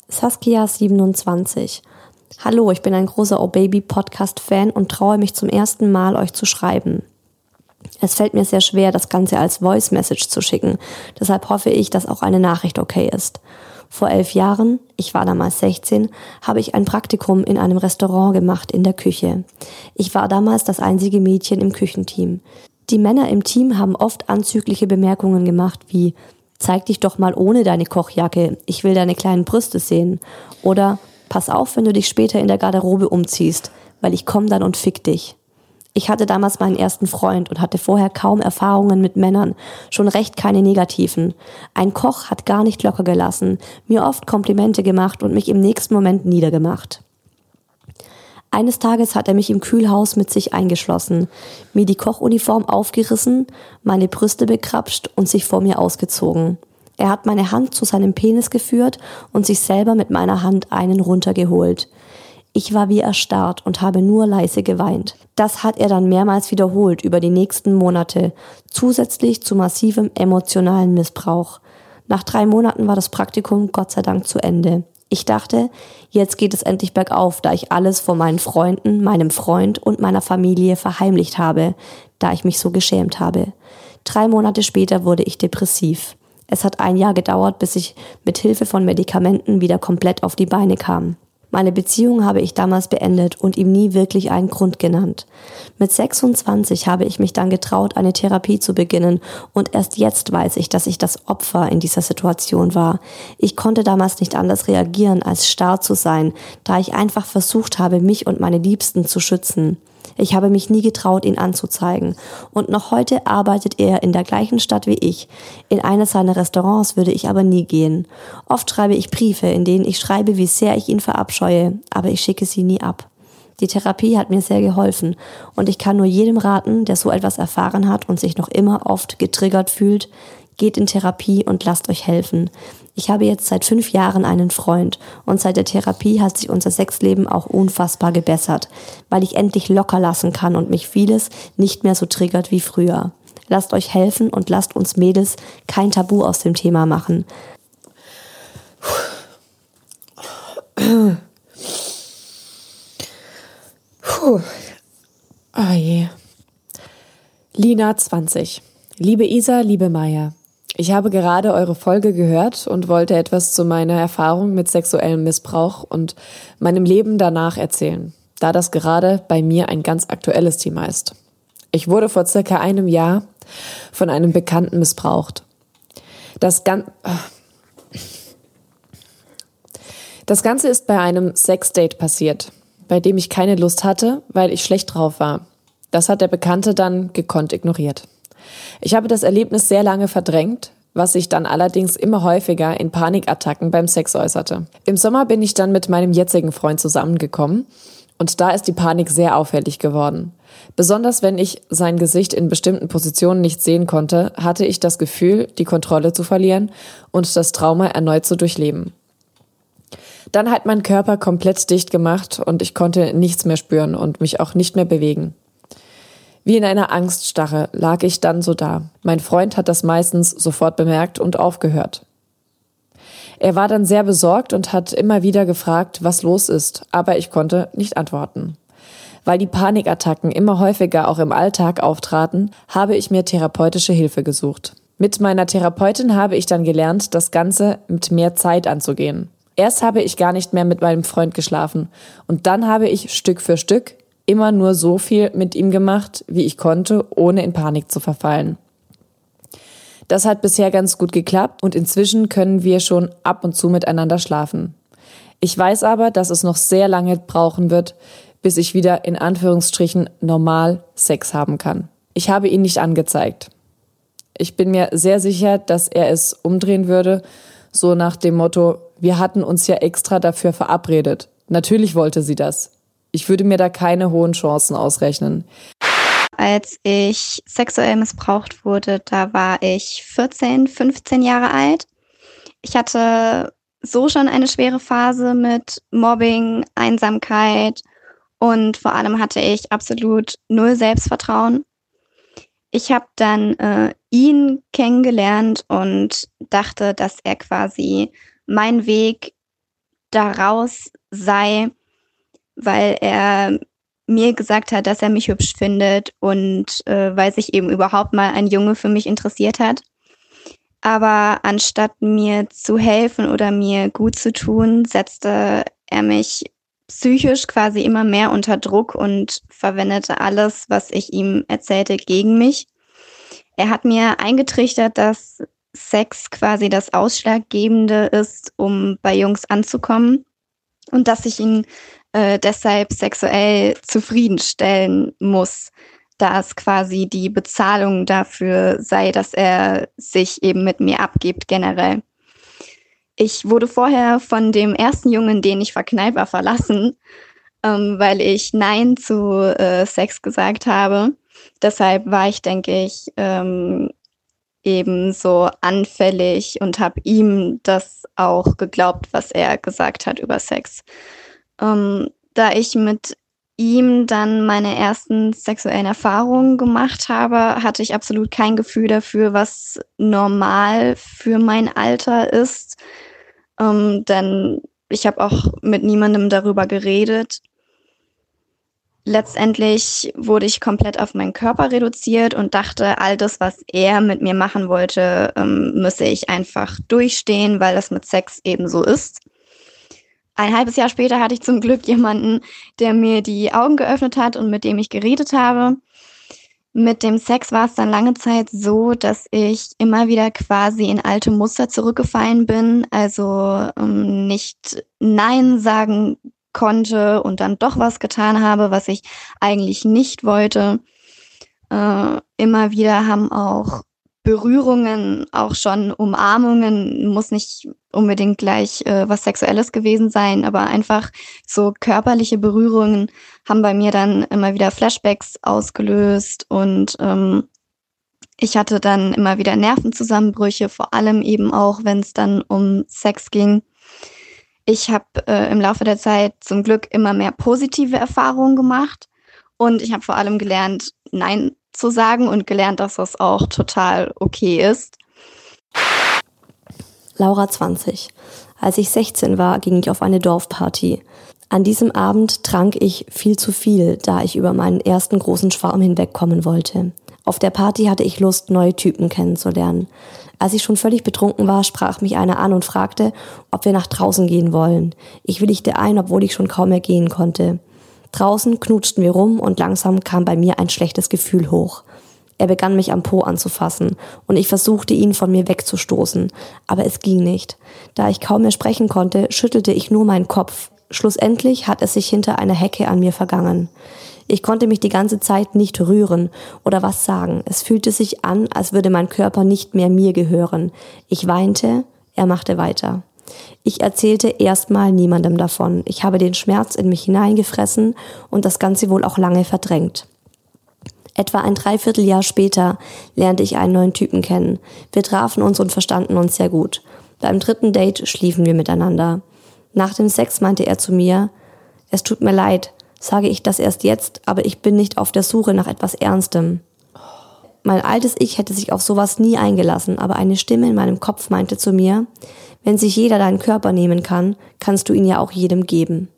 Saskia 27. Hallo, ich bin ein großer Oh Baby Podcast Fan und traue mich zum ersten Mal euch zu schreiben. Es fällt mir sehr schwer, das Ganze als Voice Message zu schicken. Deshalb hoffe ich, dass auch eine Nachricht okay ist. Vor elf Jahren, ich war damals 16, habe ich ein Praktikum in einem Restaurant gemacht in der Küche. Ich war damals das einzige Mädchen im Küchenteam. Die Männer im Team haben oft anzügliche Bemerkungen gemacht wie Zeig dich doch mal ohne deine Kochjacke, ich will deine kleinen Brüste sehen. Oder Pass auf, wenn du dich später in der Garderobe umziehst, weil ich komm dann und fick dich. Ich hatte damals meinen ersten Freund und hatte vorher kaum Erfahrungen mit Männern, schon recht keine negativen. Ein Koch hat gar nicht locker gelassen, mir oft Komplimente gemacht und mich im nächsten Moment niedergemacht. Eines Tages hat er mich im Kühlhaus mit sich eingeschlossen, mir die Kochuniform aufgerissen, meine Brüste bekrapscht und sich vor mir ausgezogen. Er hat meine Hand zu seinem Penis geführt und sich selber mit meiner Hand einen runtergeholt. Ich war wie erstarrt und habe nur leise geweint. Das hat er dann mehrmals wiederholt über die nächsten Monate, zusätzlich zu massivem emotionalen Missbrauch. Nach drei Monaten war das Praktikum Gott sei Dank zu Ende. Ich dachte, jetzt geht es endlich bergauf, da ich alles vor meinen Freunden, meinem Freund und meiner Familie verheimlicht habe, da ich mich so geschämt habe. Drei Monate später wurde ich depressiv. Es hat ein Jahr gedauert, bis ich mit Hilfe von Medikamenten wieder komplett auf die Beine kam. Meine Beziehung habe ich damals beendet und ihm nie wirklich einen Grund genannt. Mit 26 habe ich mich dann getraut, eine Therapie zu beginnen und erst jetzt weiß ich, dass ich das Opfer in dieser Situation war. Ich konnte damals nicht anders reagieren, als starr zu sein, da ich einfach versucht habe, mich und meine Liebsten zu schützen. Ich habe mich nie getraut, ihn anzuzeigen. Und noch heute arbeitet er in der gleichen Stadt wie ich. In eines seiner Restaurants würde ich aber nie gehen. Oft schreibe ich Briefe, in denen ich schreibe, wie sehr ich ihn verabscheue, aber ich schicke sie nie ab. Die Therapie hat mir sehr geholfen und ich kann nur jedem raten, der so etwas erfahren hat und sich noch immer oft getriggert fühlt, geht in Therapie und lasst euch helfen. Ich habe jetzt seit fünf Jahren einen Freund und seit der Therapie hat sich unser Sexleben auch unfassbar gebessert, weil ich endlich locker lassen kann und mich vieles nicht mehr so triggert wie früher. Lasst euch helfen und lasst uns Mädels kein Tabu aus dem Thema machen. Puh. Oh je. Lina 20. Liebe Isa, liebe Maya. Ich habe gerade eure Folge gehört und wollte etwas zu meiner Erfahrung mit sexuellem Missbrauch und meinem Leben danach erzählen, da das gerade bei mir ein ganz aktuelles Thema ist. Ich wurde vor circa einem Jahr von einem Bekannten missbraucht. Das, Gan das Ganze ist bei einem Sexdate passiert, bei dem ich keine Lust hatte, weil ich schlecht drauf war. Das hat der Bekannte dann gekonnt ignoriert. Ich habe das Erlebnis sehr lange verdrängt, was sich dann allerdings immer häufiger in Panikattacken beim Sex äußerte. Im Sommer bin ich dann mit meinem jetzigen Freund zusammengekommen und da ist die Panik sehr auffällig geworden. Besonders wenn ich sein Gesicht in bestimmten Positionen nicht sehen konnte, hatte ich das Gefühl, die Kontrolle zu verlieren und das Trauma erneut zu durchleben. Dann hat mein Körper komplett dicht gemacht und ich konnte nichts mehr spüren und mich auch nicht mehr bewegen. Wie in einer Angststarre lag ich dann so da. Mein Freund hat das meistens sofort bemerkt und aufgehört. Er war dann sehr besorgt und hat immer wieder gefragt, was los ist, aber ich konnte nicht antworten. Weil die Panikattacken immer häufiger auch im Alltag auftraten, habe ich mir therapeutische Hilfe gesucht. Mit meiner Therapeutin habe ich dann gelernt, das Ganze mit mehr Zeit anzugehen. Erst habe ich gar nicht mehr mit meinem Freund geschlafen und dann habe ich Stück für Stück immer nur so viel mit ihm gemacht, wie ich konnte, ohne in Panik zu verfallen. Das hat bisher ganz gut geklappt und inzwischen können wir schon ab und zu miteinander schlafen. Ich weiß aber, dass es noch sehr lange brauchen wird, bis ich wieder in Anführungsstrichen normal Sex haben kann. Ich habe ihn nicht angezeigt. Ich bin mir sehr sicher, dass er es umdrehen würde, so nach dem Motto, wir hatten uns ja extra dafür verabredet. Natürlich wollte sie das. Ich würde mir da keine hohen Chancen ausrechnen. als ich sexuell missbraucht wurde, da war ich 14, 15 Jahre alt. Ich hatte so schon eine schwere Phase mit Mobbing, Einsamkeit und vor allem hatte ich absolut null Selbstvertrauen. Ich habe dann äh, ihn kennengelernt und dachte, dass er quasi mein Weg daraus sei, weil er mir gesagt hat, dass er mich hübsch findet und äh, weil sich eben überhaupt mal ein Junge für mich interessiert hat. Aber anstatt mir zu helfen oder mir gut zu tun, setzte er mich psychisch quasi immer mehr unter Druck und verwendete alles, was ich ihm erzählte, gegen mich. Er hat mir eingetrichtert, dass Sex quasi das Ausschlaggebende ist, um bei Jungs anzukommen und dass ich ihn äh, deshalb sexuell zufriedenstellen muss, da es quasi die Bezahlung dafür sei, dass er sich eben mit mir abgibt generell. Ich wurde vorher von dem ersten Jungen, den ich verknallt war, verlassen, ähm, weil ich Nein zu äh, Sex gesagt habe. Deshalb war ich, denke ich, ähm, eben so anfällig und habe ihm das auch geglaubt, was er gesagt hat über Sex. Ähm, da ich mit ihm dann meine ersten sexuellen Erfahrungen gemacht habe, hatte ich absolut kein Gefühl dafür, was normal für mein Alter ist. Ähm, denn ich habe auch mit niemandem darüber geredet. Letztendlich wurde ich komplett auf meinen Körper reduziert und dachte, all das, was er mit mir machen wollte, ähm, müsse ich einfach durchstehen, weil das mit Sex eben so ist. Ein halbes Jahr später hatte ich zum Glück jemanden, der mir die Augen geöffnet hat und mit dem ich geredet habe. Mit dem Sex war es dann lange Zeit so, dass ich immer wieder quasi in alte Muster zurückgefallen bin, also ähm, nicht Nein sagen konnte und dann doch was getan habe, was ich eigentlich nicht wollte. Äh, immer wieder haben auch Berührungen, auch schon Umarmungen, muss nicht unbedingt gleich äh, was Sexuelles gewesen sein, aber einfach so körperliche Berührungen haben bei mir dann immer wieder Flashbacks ausgelöst und ähm, ich hatte dann immer wieder Nervenzusammenbrüche, vor allem eben auch, wenn es dann um Sex ging. Ich habe äh, im Laufe der Zeit zum Glück immer mehr positive Erfahrungen gemacht und ich habe vor allem gelernt, Nein zu sagen und gelernt, dass das auch total okay ist. Laura 20. Als ich 16 war, ging ich auf eine Dorfparty. An diesem Abend trank ich viel zu viel, da ich über meinen ersten großen Schwarm hinwegkommen wollte. Auf der Party hatte ich Lust, neue Typen kennenzulernen. Als ich schon völlig betrunken war, sprach mich einer an und fragte, ob wir nach draußen gehen wollen. Ich willigte ein, obwohl ich schon kaum mehr gehen konnte. Draußen knutschten wir rum und langsam kam bei mir ein schlechtes Gefühl hoch. Er begann mich am Po anzufassen und ich versuchte ihn von mir wegzustoßen, aber es ging nicht. Da ich kaum mehr sprechen konnte, schüttelte ich nur meinen Kopf. Schlussendlich hat es sich hinter einer Hecke an mir vergangen. Ich konnte mich die ganze Zeit nicht rühren oder was sagen. Es fühlte sich an, als würde mein Körper nicht mehr mir gehören. Ich weinte, er machte weiter. Ich erzählte erstmal niemandem davon. Ich habe den Schmerz in mich hineingefressen und das Ganze wohl auch lange verdrängt. Etwa ein Dreivierteljahr später lernte ich einen neuen Typen kennen. Wir trafen uns und verstanden uns sehr gut. Beim dritten Date schliefen wir miteinander. Nach dem Sex meinte er zu mir, es tut mir leid, sage ich das erst jetzt, aber ich bin nicht auf der Suche nach etwas Ernstem. Mein altes Ich hätte sich auf sowas nie eingelassen, aber eine Stimme in meinem Kopf meinte zu mir, wenn sich jeder deinen Körper nehmen kann, kannst du ihn ja auch jedem geben.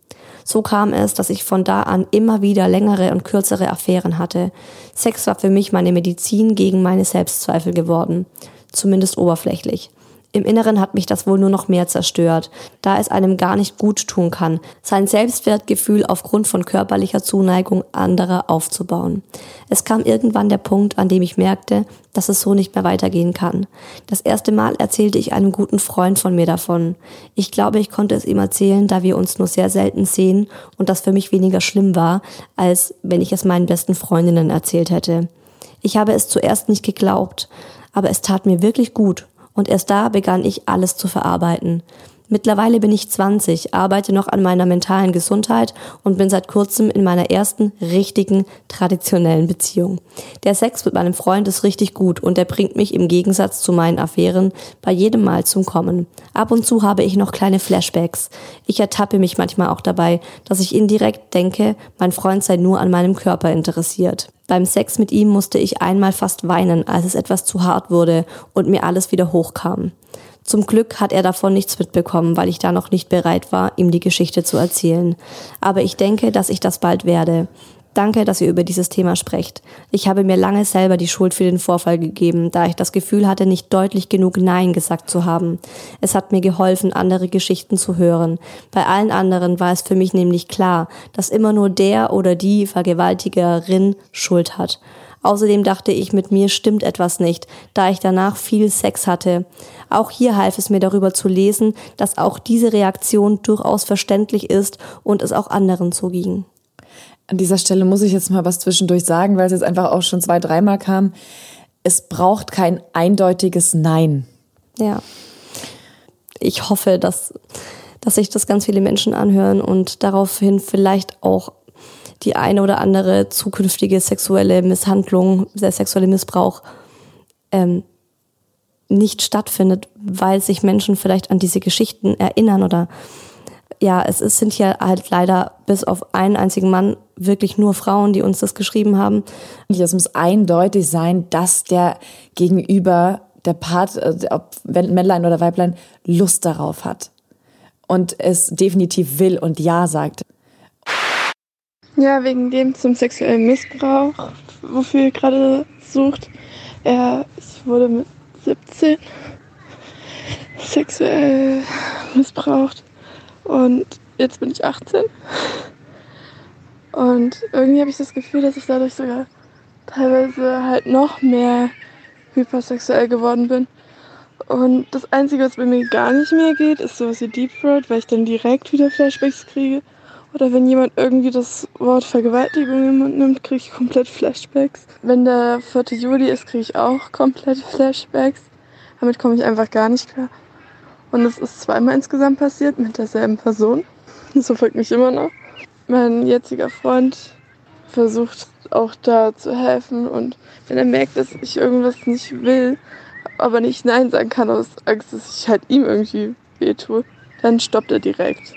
So kam es, dass ich von da an immer wieder längere und kürzere Affären hatte. Sex war für mich meine Medizin gegen meine Selbstzweifel geworden. Zumindest oberflächlich. Im Inneren hat mich das wohl nur noch mehr zerstört, da es einem gar nicht gut tun kann, sein Selbstwertgefühl aufgrund von körperlicher Zuneigung anderer aufzubauen. Es kam irgendwann der Punkt, an dem ich merkte, dass es so nicht mehr weitergehen kann. Das erste Mal erzählte ich einem guten Freund von mir davon. Ich glaube, ich konnte es ihm erzählen, da wir uns nur sehr selten sehen und das für mich weniger schlimm war, als wenn ich es meinen besten Freundinnen erzählt hätte. Ich habe es zuerst nicht geglaubt, aber es tat mir wirklich gut und erst da begann ich alles zu verarbeiten. Mittlerweile bin ich 20, arbeite noch an meiner mentalen Gesundheit und bin seit kurzem in meiner ersten richtigen traditionellen Beziehung. Der Sex mit meinem Freund ist richtig gut und er bringt mich im Gegensatz zu meinen Affären bei jedem Mal zum Kommen. Ab und zu habe ich noch kleine Flashbacks. Ich ertappe mich manchmal auch dabei, dass ich indirekt denke, mein Freund sei nur an meinem Körper interessiert. Beim Sex mit ihm musste ich einmal fast weinen, als es etwas zu hart wurde und mir alles wieder hochkam. Zum Glück hat er davon nichts mitbekommen, weil ich da noch nicht bereit war, ihm die Geschichte zu erzählen. Aber ich denke, dass ich das bald werde. Danke, dass ihr über dieses Thema sprecht. Ich habe mir lange selber die Schuld für den Vorfall gegeben, da ich das Gefühl hatte, nicht deutlich genug Nein gesagt zu haben. Es hat mir geholfen, andere Geschichten zu hören. Bei allen anderen war es für mich nämlich klar, dass immer nur der oder die Vergewaltigerin Schuld hat. Außerdem dachte ich, mit mir stimmt etwas nicht, da ich danach viel Sex hatte. Auch hier half es mir darüber zu lesen, dass auch diese Reaktion durchaus verständlich ist und es auch anderen so ging. An dieser Stelle muss ich jetzt mal was zwischendurch sagen, weil es jetzt einfach auch schon zwei, dreimal kam. Es braucht kein eindeutiges Nein. Ja. Ich hoffe, dass, dass sich das ganz viele Menschen anhören und daraufhin vielleicht auch die eine oder andere zukünftige sexuelle Misshandlung, der sexuelle Missbrauch ähm, nicht stattfindet, weil sich Menschen vielleicht an diese Geschichten erinnern oder ja, es ist, sind hier halt leider bis auf einen einzigen Mann wirklich nur Frauen, die uns das geschrieben haben. Es muss eindeutig sein, dass der Gegenüber, der Part, äh, ob Männlein oder Weiblein, Lust darauf hat und es definitiv will und Ja sagt. Ja, wegen dem zum sexuellen Missbrauch, wofür ihr gerade sucht. Ich wurde mit 17 sexuell missbraucht und jetzt bin ich 18. Und irgendwie habe ich das Gefühl, dass ich dadurch sogar teilweise halt noch mehr hypersexuell geworden bin. Und das Einzige, was bei mir gar nicht mehr geht, ist sowas wie Deep Throat, weil ich dann direkt wieder Flashbacks kriege. Oder wenn jemand irgendwie das Wort Vergewaltigung im Mund nimmt, kriege ich komplett Flashbacks. Wenn der 4. Juli ist, kriege ich auch komplett Flashbacks. Damit komme ich einfach gar nicht klar. Und es ist zweimal insgesamt passiert mit derselben Person. Das verfolgt mich immer noch. Mein jetziger Freund versucht auch da zu helfen und wenn er merkt, dass ich irgendwas nicht will, aber nicht Nein sagen kann aus Angst, dass ich halt ihm irgendwie wehtue, dann stoppt er direkt.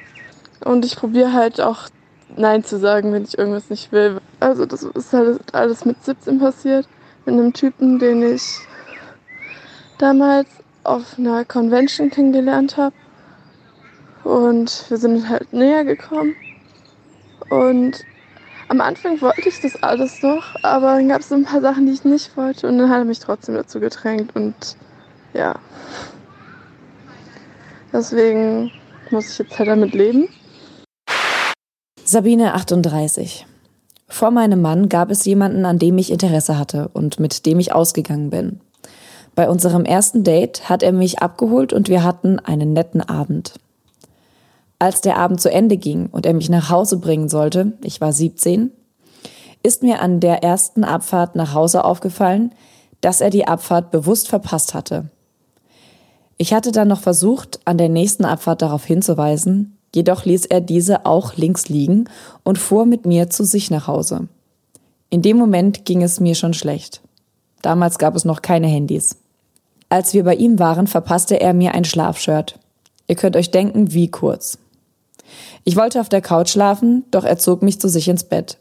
Und ich probiere halt auch Nein zu sagen, wenn ich irgendwas nicht will. Also das ist halt alles mit 17 passiert. Mit einem Typen, den ich damals auf einer Convention kennengelernt habe. Und wir sind halt näher gekommen. Und am Anfang wollte ich das alles noch, aber dann gab es so ein paar Sachen, die ich nicht wollte. Und dann hat er mich trotzdem dazu gedrängt. Und ja. Deswegen muss ich jetzt halt damit leben. Sabine 38. Vor meinem Mann gab es jemanden, an dem ich Interesse hatte und mit dem ich ausgegangen bin. Bei unserem ersten Date hat er mich abgeholt und wir hatten einen netten Abend. Als der Abend zu Ende ging und er mich nach Hause bringen sollte, ich war 17, ist mir an der ersten Abfahrt nach Hause aufgefallen, dass er die Abfahrt bewusst verpasst hatte. Ich hatte dann noch versucht, an der nächsten Abfahrt darauf hinzuweisen, Jedoch ließ er diese auch links liegen und fuhr mit mir zu sich nach Hause. In dem Moment ging es mir schon schlecht. Damals gab es noch keine Handys. Als wir bei ihm waren, verpasste er mir ein Schlafshirt. Ihr könnt euch denken, wie kurz. Ich wollte auf der Couch schlafen, doch er zog mich zu sich ins Bett.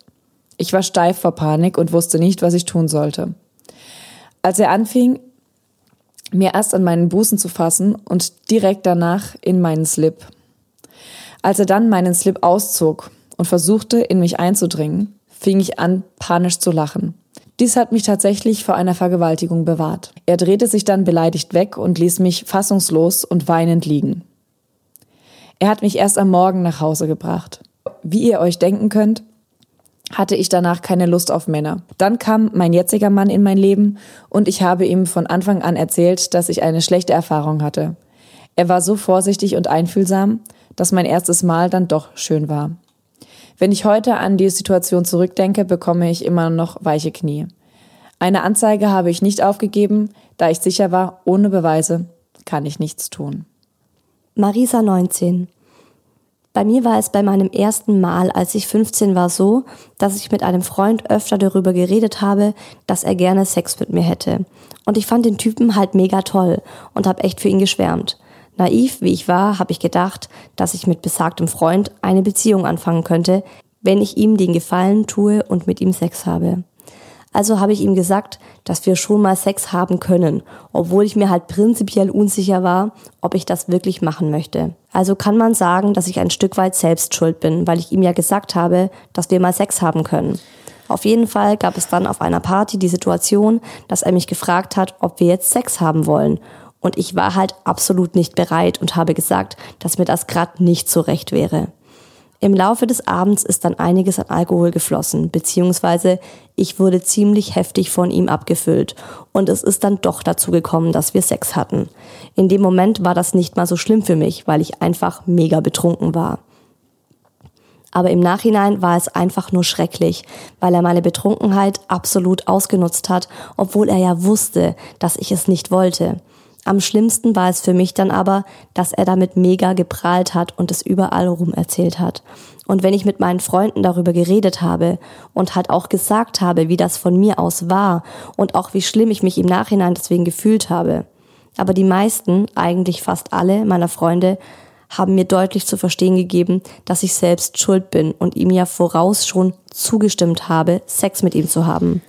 Ich war steif vor Panik und wusste nicht, was ich tun sollte. Als er anfing, mir erst an meinen Busen zu fassen und direkt danach in meinen Slip, als er dann meinen Slip auszog und versuchte, in mich einzudringen, fing ich an, panisch zu lachen. Dies hat mich tatsächlich vor einer Vergewaltigung bewahrt. Er drehte sich dann beleidigt weg und ließ mich fassungslos und weinend liegen. Er hat mich erst am Morgen nach Hause gebracht. Wie ihr euch denken könnt, hatte ich danach keine Lust auf Männer. Dann kam mein jetziger Mann in mein Leben und ich habe ihm von Anfang an erzählt, dass ich eine schlechte Erfahrung hatte. Er war so vorsichtig und einfühlsam, dass mein erstes Mal dann doch schön war. Wenn ich heute an die Situation zurückdenke, bekomme ich immer noch weiche Knie. Eine Anzeige habe ich nicht aufgegeben, da ich sicher war, ohne Beweise kann ich nichts tun. Marisa 19. Bei mir war es bei meinem ersten Mal, als ich 15 war, so, dass ich mit einem Freund öfter darüber geredet habe, dass er gerne Sex mit mir hätte. Und ich fand den Typen halt mega toll und habe echt für ihn geschwärmt. Naiv wie ich war, habe ich gedacht, dass ich mit besagtem Freund eine Beziehung anfangen könnte, wenn ich ihm den Gefallen tue und mit ihm Sex habe. Also habe ich ihm gesagt, dass wir schon mal Sex haben können, obwohl ich mir halt prinzipiell unsicher war, ob ich das wirklich machen möchte. Also kann man sagen, dass ich ein Stück weit selbst schuld bin, weil ich ihm ja gesagt habe, dass wir mal Sex haben können. Auf jeden Fall gab es dann auf einer Party die Situation, dass er mich gefragt hat, ob wir jetzt Sex haben wollen. Und ich war halt absolut nicht bereit und habe gesagt, dass mir das gerade nicht so recht wäre. Im Laufe des Abends ist dann einiges an Alkohol geflossen, beziehungsweise ich wurde ziemlich heftig von ihm abgefüllt und es ist dann doch dazu gekommen, dass wir Sex hatten. In dem Moment war das nicht mal so schlimm für mich, weil ich einfach mega betrunken war. Aber im Nachhinein war es einfach nur schrecklich, weil er meine Betrunkenheit absolut ausgenutzt hat, obwohl er ja wusste, dass ich es nicht wollte. Am schlimmsten war es für mich dann aber, dass er damit mega geprahlt hat und es überall rum erzählt hat. Und wenn ich mit meinen Freunden darüber geredet habe und halt auch gesagt habe, wie das von mir aus war und auch wie schlimm ich mich im Nachhinein deswegen gefühlt habe. Aber die meisten, eigentlich fast alle meiner Freunde, haben mir deutlich zu verstehen gegeben, dass ich selbst schuld bin und ihm ja voraus schon zugestimmt habe, Sex mit ihm zu haben.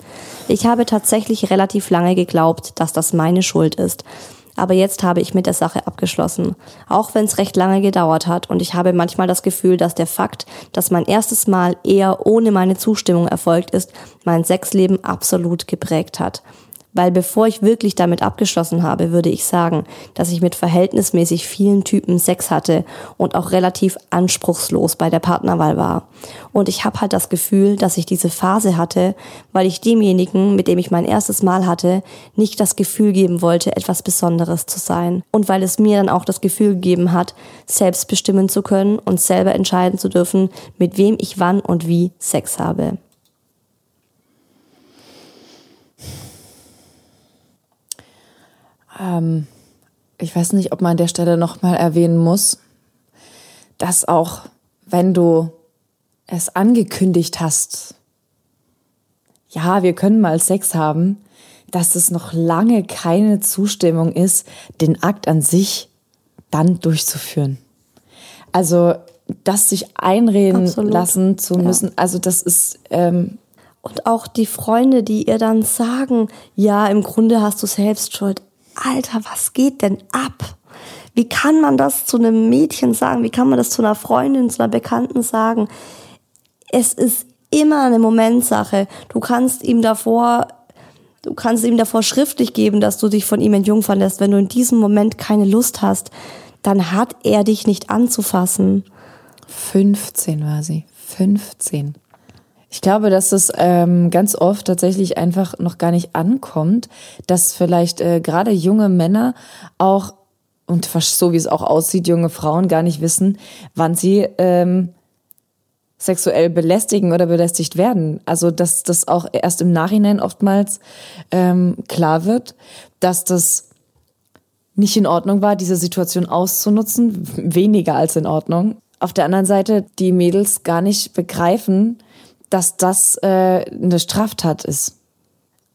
Ich habe tatsächlich relativ lange geglaubt, dass das meine Schuld ist aber jetzt habe ich mit der Sache abgeschlossen. Auch wenn es recht lange gedauert hat und ich habe manchmal das Gefühl, dass der Fakt, dass mein erstes Mal eher ohne meine Zustimmung erfolgt ist, mein Sexleben absolut geprägt hat. Weil bevor ich wirklich damit abgeschlossen habe, würde ich sagen, dass ich mit verhältnismäßig vielen Typen Sex hatte und auch relativ anspruchslos bei der Partnerwahl war. Und ich habe halt das Gefühl, dass ich diese Phase hatte, weil ich demjenigen, mit dem ich mein erstes Mal hatte, nicht das Gefühl geben wollte, etwas Besonderes zu sein. Und weil es mir dann auch das Gefühl gegeben hat, selbst bestimmen zu können und selber entscheiden zu dürfen, mit wem ich wann und wie Sex habe. Ähm, ich weiß nicht, ob man an der Stelle nochmal erwähnen muss, dass auch wenn du es angekündigt hast, ja, wir können mal Sex haben, dass es noch lange keine Zustimmung ist, den Akt an sich dann durchzuführen. Also das sich einreden Absolut. lassen zu müssen, ja. also das ist ähm, und auch die Freunde, die ihr dann sagen, ja, im Grunde hast du selbst Schuld. Alter, was geht denn ab? Wie kann man das zu einem Mädchen sagen? Wie kann man das zu einer Freundin, zu einer Bekannten sagen? Es ist immer eine Momentsache. Du kannst ihm davor, du kannst ihm davor schriftlich geben, dass du dich von ihm entjungfern lässt. Wenn du in diesem Moment keine Lust hast, dann hat er dich nicht anzufassen. 15 war sie. 15. Ich glaube, dass es ähm, ganz oft tatsächlich einfach noch gar nicht ankommt, dass vielleicht äh, gerade junge Männer auch und so wie es auch aussieht, junge Frauen gar nicht wissen, wann sie ähm, sexuell belästigen oder belästigt werden. Also dass das auch erst im Nachhinein oftmals ähm, klar wird, dass das nicht in Ordnung war, diese Situation auszunutzen, weniger als in Ordnung. Auf der anderen Seite die Mädels gar nicht begreifen, dass das äh, eine Straftat ist.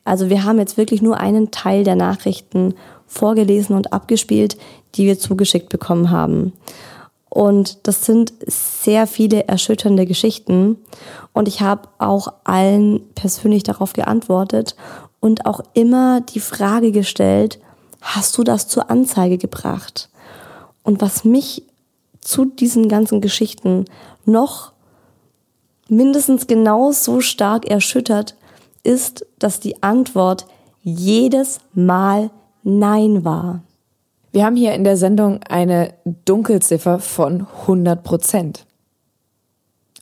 Also wir haben jetzt wirklich nur einen Teil der Nachrichten vorgelesen und abgespielt, die wir zugeschickt bekommen haben. Und das sind sehr viele erschütternde Geschichten. Und ich habe auch allen persönlich darauf geantwortet und auch immer die Frage gestellt, hast du das zur Anzeige gebracht? Und was mich zu diesen ganzen Geschichten noch mindestens genauso stark erschüttert, ist, dass die Antwort jedes Mal Nein war. Wir haben hier in der Sendung eine Dunkelziffer von 100 Prozent.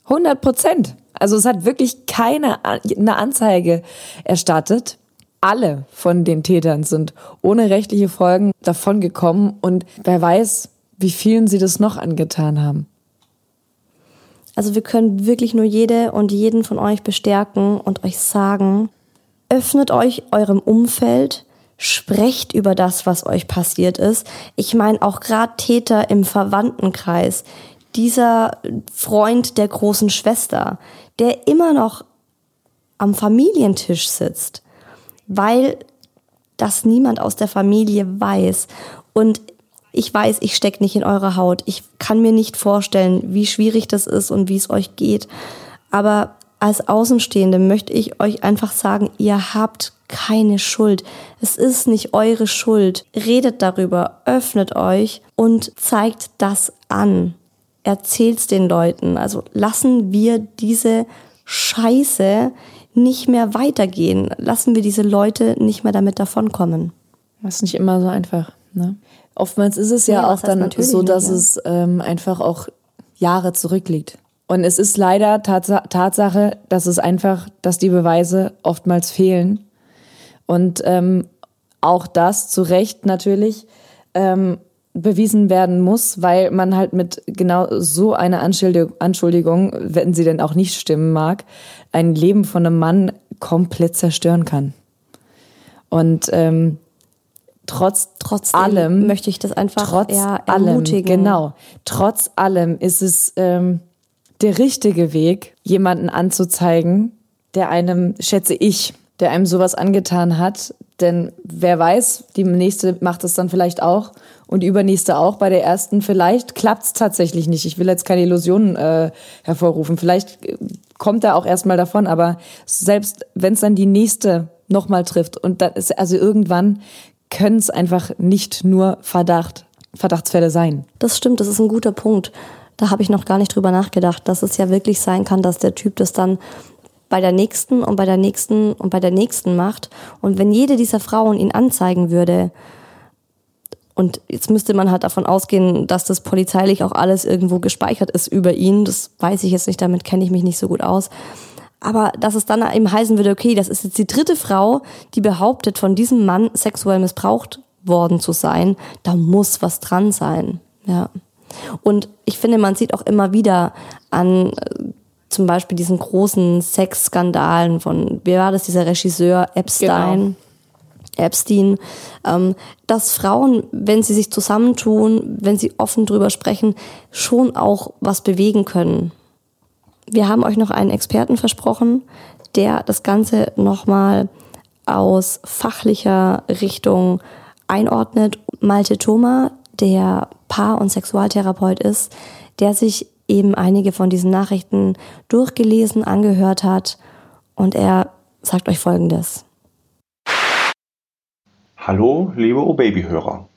100 Prozent. Also es hat wirklich keine eine Anzeige erstattet. Alle von den Tätern sind ohne rechtliche Folgen davon gekommen und wer weiß, wie vielen sie das noch angetan haben. Also wir können wirklich nur jede und jeden von euch bestärken und euch sagen, öffnet euch eurem Umfeld, sprecht über das, was euch passiert ist. Ich meine auch gerade Täter im Verwandtenkreis, dieser Freund der großen Schwester, der immer noch am Familientisch sitzt, weil das niemand aus der Familie weiß. Und ich weiß, ich stecke nicht in eurer Haut. Ich kann mir nicht vorstellen, wie schwierig das ist und wie es euch geht. Aber als Außenstehende möchte ich euch einfach sagen, ihr habt keine Schuld. Es ist nicht eure Schuld. Redet darüber, öffnet euch und zeigt das an. Erzählt's den Leuten. Also lassen wir diese Scheiße nicht mehr weitergehen. Lassen wir diese Leute nicht mehr damit davonkommen. Das ist nicht immer so einfach. Ne? Oftmals ist es ja, ja auch dann so, dass nicht, ja. es ähm, einfach auch Jahre zurückliegt. Und es ist leider Tats Tatsache, dass es einfach, dass die Beweise oftmals fehlen. Und ähm, auch das zu Recht natürlich ähm, bewiesen werden muss, weil man halt mit genau so einer Anschuldigung, wenn sie denn auch nicht stimmen mag, ein Leben von einem Mann komplett zerstören kann. Und ähm, trotz trotz allem möchte ich das einfach trotz ja, ermutigen. Allem, genau. Trotz allem ist es ähm, der richtige Weg, jemanden anzuzeigen, der einem, schätze ich, der einem sowas angetan hat. Denn wer weiß, die nächste macht es dann vielleicht auch und die übernächste auch. Bei der ersten vielleicht klappt es tatsächlich nicht. Ich will jetzt keine Illusionen äh, hervorrufen. Vielleicht äh, kommt er auch erstmal davon, aber selbst wenn es dann die nächste nochmal trifft und dann ist also irgendwann können es einfach nicht nur Verdacht, Verdachtsfälle sein. Das stimmt, das ist ein guter Punkt. Da habe ich noch gar nicht drüber nachgedacht, dass es ja wirklich sein kann, dass der Typ das dann bei der nächsten und bei der nächsten und bei der nächsten macht. Und wenn jede dieser Frauen ihn anzeigen würde, und jetzt müsste man halt davon ausgehen, dass das polizeilich auch alles irgendwo gespeichert ist über ihn. Das weiß ich jetzt nicht, damit kenne ich mich nicht so gut aus. Aber dass es dann eben heißen würde, okay, das ist jetzt die dritte Frau, die behauptet, von diesem Mann sexuell missbraucht worden zu sein, da muss was dran sein. Ja. Und ich finde, man sieht auch immer wieder an äh, zum Beispiel diesen großen Sexskandalen von, wie war das, dieser Regisseur Epstein? Genau. Epstein, ähm, dass Frauen, wenn sie sich zusammentun, wenn sie offen drüber sprechen, schon auch was bewegen können. Wir haben euch noch einen Experten versprochen, der das Ganze nochmal aus fachlicher Richtung einordnet. Malte Thoma, der Paar- und Sexualtherapeut ist, der sich eben einige von diesen Nachrichten durchgelesen, angehört hat und er sagt euch Folgendes. Hallo, liebe O-Baby-Hörer.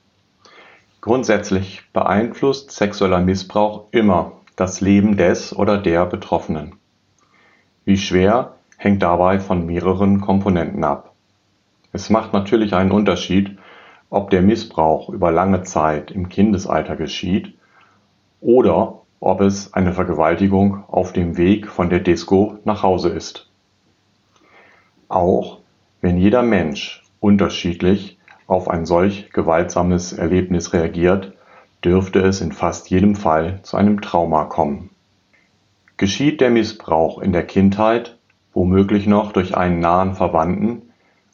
Grundsätzlich beeinflusst sexueller Missbrauch immer das Leben des oder der Betroffenen. Wie schwer hängt dabei von mehreren Komponenten ab. Es macht natürlich einen Unterschied, ob der Missbrauch über lange Zeit im Kindesalter geschieht oder ob es eine Vergewaltigung auf dem Weg von der Disco nach Hause ist. Auch wenn jeder Mensch unterschiedlich auf ein solch gewaltsames Erlebnis reagiert, dürfte es in fast jedem Fall zu einem Trauma kommen. Geschieht der Missbrauch in der Kindheit, womöglich noch durch einen nahen Verwandten,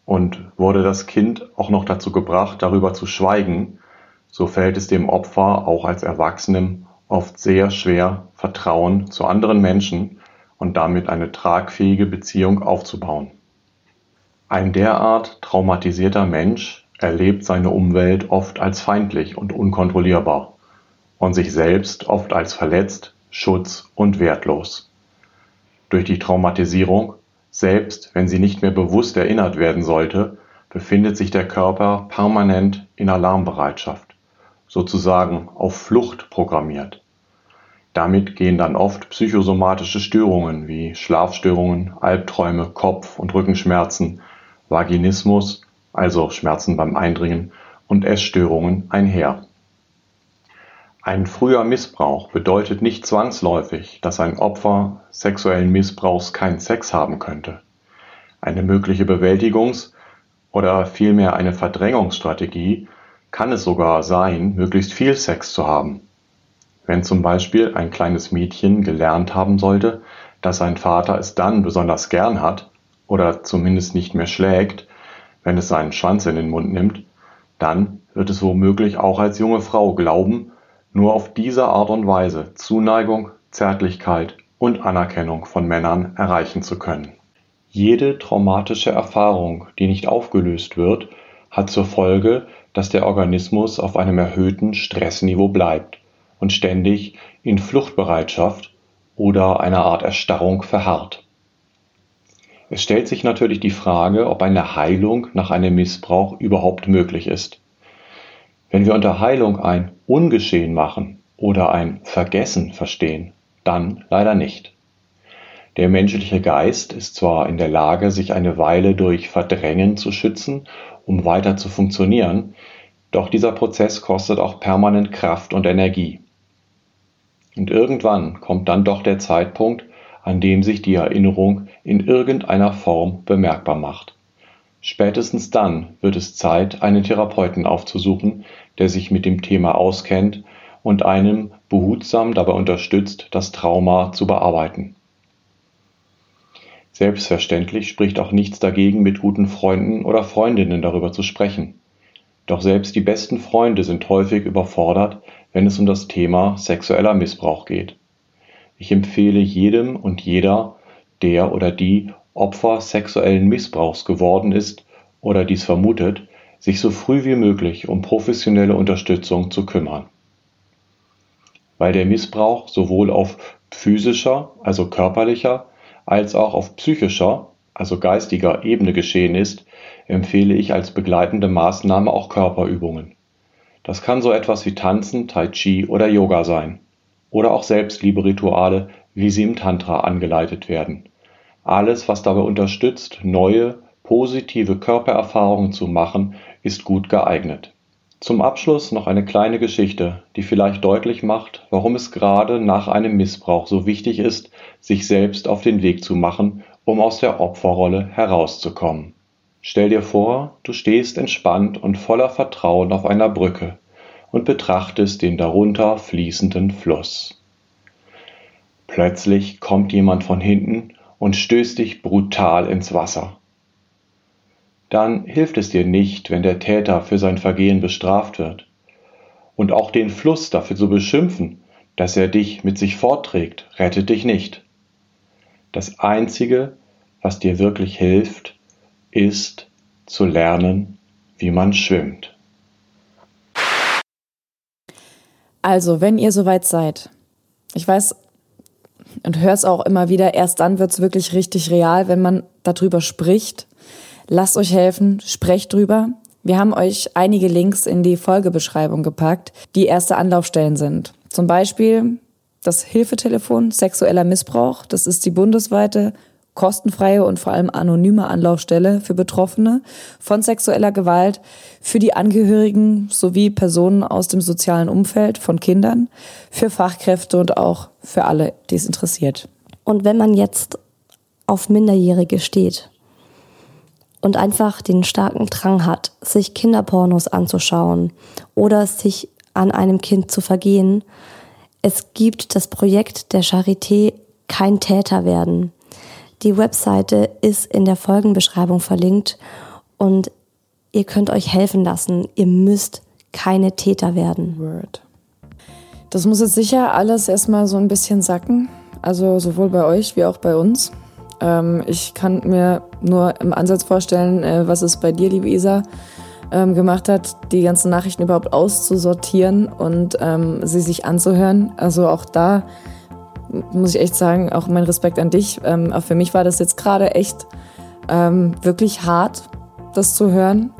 und wurde das Kind auch noch dazu gebracht, darüber zu schweigen, so fällt es dem Opfer auch als Erwachsenem oft sehr schwer, Vertrauen zu anderen Menschen und damit eine tragfähige Beziehung aufzubauen. Ein derart traumatisierter Mensch erlebt seine Umwelt oft als feindlich und unkontrollierbar und sich selbst oft als verletzt, schutz- und wertlos. Durch die Traumatisierung selbst wenn sie nicht mehr bewusst erinnert werden sollte, befindet sich der Körper permanent in Alarmbereitschaft, sozusagen auf Flucht programmiert. Damit gehen dann oft psychosomatische Störungen wie Schlafstörungen, Albträume, Kopf- und Rückenschmerzen, Vaginismus, also Schmerzen beim Eindringen, und Essstörungen einher. Ein früher Missbrauch bedeutet nicht zwangsläufig, dass ein Opfer sexuellen Missbrauchs keinen Sex haben könnte. Eine mögliche Bewältigungs- oder vielmehr eine Verdrängungsstrategie kann es sogar sein, möglichst viel Sex zu haben. Wenn zum Beispiel ein kleines Mädchen gelernt haben sollte, dass sein Vater es dann besonders gern hat oder zumindest nicht mehr schlägt, wenn es seinen Schwanz in den Mund nimmt, dann wird es womöglich auch als junge Frau glauben, nur auf diese Art und Weise Zuneigung, Zärtlichkeit und Anerkennung von Männern erreichen zu können. Jede traumatische Erfahrung, die nicht aufgelöst wird, hat zur Folge, dass der Organismus auf einem erhöhten Stressniveau bleibt und ständig in Fluchtbereitschaft oder einer Art Erstarrung verharrt. Es stellt sich natürlich die Frage, ob eine Heilung nach einem Missbrauch überhaupt möglich ist. Wenn wir unter Heilung ein Ungeschehen machen oder ein Vergessen verstehen, dann leider nicht. Der menschliche Geist ist zwar in der Lage, sich eine Weile durch Verdrängen zu schützen, um weiter zu funktionieren, doch dieser Prozess kostet auch permanent Kraft und Energie. Und irgendwann kommt dann doch der Zeitpunkt, an dem sich die Erinnerung in irgendeiner Form bemerkbar macht. Spätestens dann wird es Zeit, einen Therapeuten aufzusuchen, der sich mit dem Thema auskennt und einem behutsam dabei unterstützt, das Trauma zu bearbeiten. Selbstverständlich spricht auch nichts dagegen, mit guten Freunden oder Freundinnen darüber zu sprechen. Doch selbst die besten Freunde sind häufig überfordert, wenn es um das Thema sexueller Missbrauch geht. Ich empfehle jedem und jeder, der oder die Opfer sexuellen Missbrauchs geworden ist oder dies vermutet, sich so früh wie möglich um professionelle Unterstützung zu kümmern. Weil der Missbrauch sowohl auf physischer, also körperlicher, als auch auf psychischer, also geistiger Ebene geschehen ist, empfehle ich als begleitende Maßnahme auch Körperübungen. Das kann so etwas wie Tanzen, Tai Chi oder Yoga sein oder auch Selbstliebe-Rituale, wie sie im Tantra angeleitet werden. Alles, was dabei unterstützt, neue, positive Körpererfahrungen zu machen, ist gut geeignet. Zum Abschluss noch eine kleine Geschichte, die vielleicht deutlich macht, warum es gerade nach einem Missbrauch so wichtig ist, sich selbst auf den Weg zu machen, um aus der Opferrolle herauszukommen. Stell dir vor, du stehst entspannt und voller Vertrauen auf einer Brücke und betrachtest den darunter fließenden Fluss. Plötzlich kommt jemand von hinten und stößt dich brutal ins Wasser. Dann hilft es dir nicht, wenn der Täter für sein Vergehen bestraft wird. Und auch den Fluss dafür zu beschimpfen, dass er dich mit sich fortträgt, rettet dich nicht. Das Einzige, was dir wirklich hilft, ist zu lernen, wie man schwimmt. Also, wenn ihr soweit seid, ich weiß und höre es auch immer wieder, erst dann wird es wirklich richtig real, wenn man darüber spricht. Lasst euch helfen, sprecht drüber. Wir haben euch einige Links in die Folgebeschreibung gepackt, die erste Anlaufstellen sind. Zum Beispiel das Hilfetelefon sexueller Missbrauch. Das ist die bundesweite kostenfreie und vor allem anonyme Anlaufstelle für Betroffene von sexueller Gewalt, für die Angehörigen sowie Personen aus dem sozialen Umfeld von Kindern, für Fachkräfte und auch für alle, die es interessiert. Und wenn man jetzt auf Minderjährige steht und einfach den starken Drang hat, sich Kinderpornos anzuschauen oder sich an einem Kind zu vergehen, es gibt das Projekt der Charité Kein Täter werden. Die Webseite ist in der Folgenbeschreibung verlinkt und ihr könnt euch helfen lassen. Ihr müsst keine Täter werden. Word. Das muss jetzt sicher alles erstmal so ein bisschen sacken. Also sowohl bei euch wie auch bei uns. Ähm, ich kann mir nur im Ansatz vorstellen, äh, was es bei dir, liebe Isa, ähm, gemacht hat, die ganzen Nachrichten überhaupt auszusortieren und ähm, sie sich anzuhören. Also auch da muss ich echt sagen, auch mein Respekt an dich. Ähm, auch für mich war das jetzt gerade echt ähm, wirklich hart, das zu hören.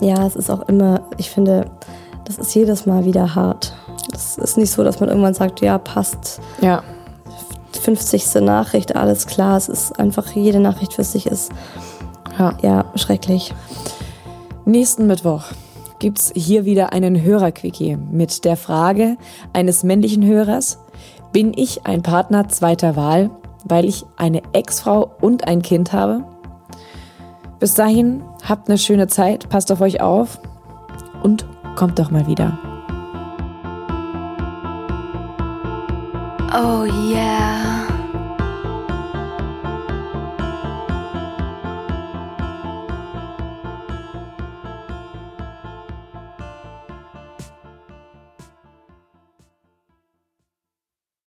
Ja, es ist auch immer, ich finde, das ist jedes Mal wieder hart. Es ist nicht so, dass man irgendwann sagt, ja, passt. Ja. 50. Nachricht, alles klar. Es ist einfach, jede Nachricht für sich ist ja, ja schrecklich. Nächsten Mittwoch gibt es hier wieder einen Hörerquickie mit der Frage eines männlichen Hörers, bin ich ein Partner zweiter Wahl, weil ich eine Ex-Frau und ein Kind habe? Bis dahin, habt eine schöne Zeit, passt auf euch auf und kommt doch mal wieder. Oh yeah.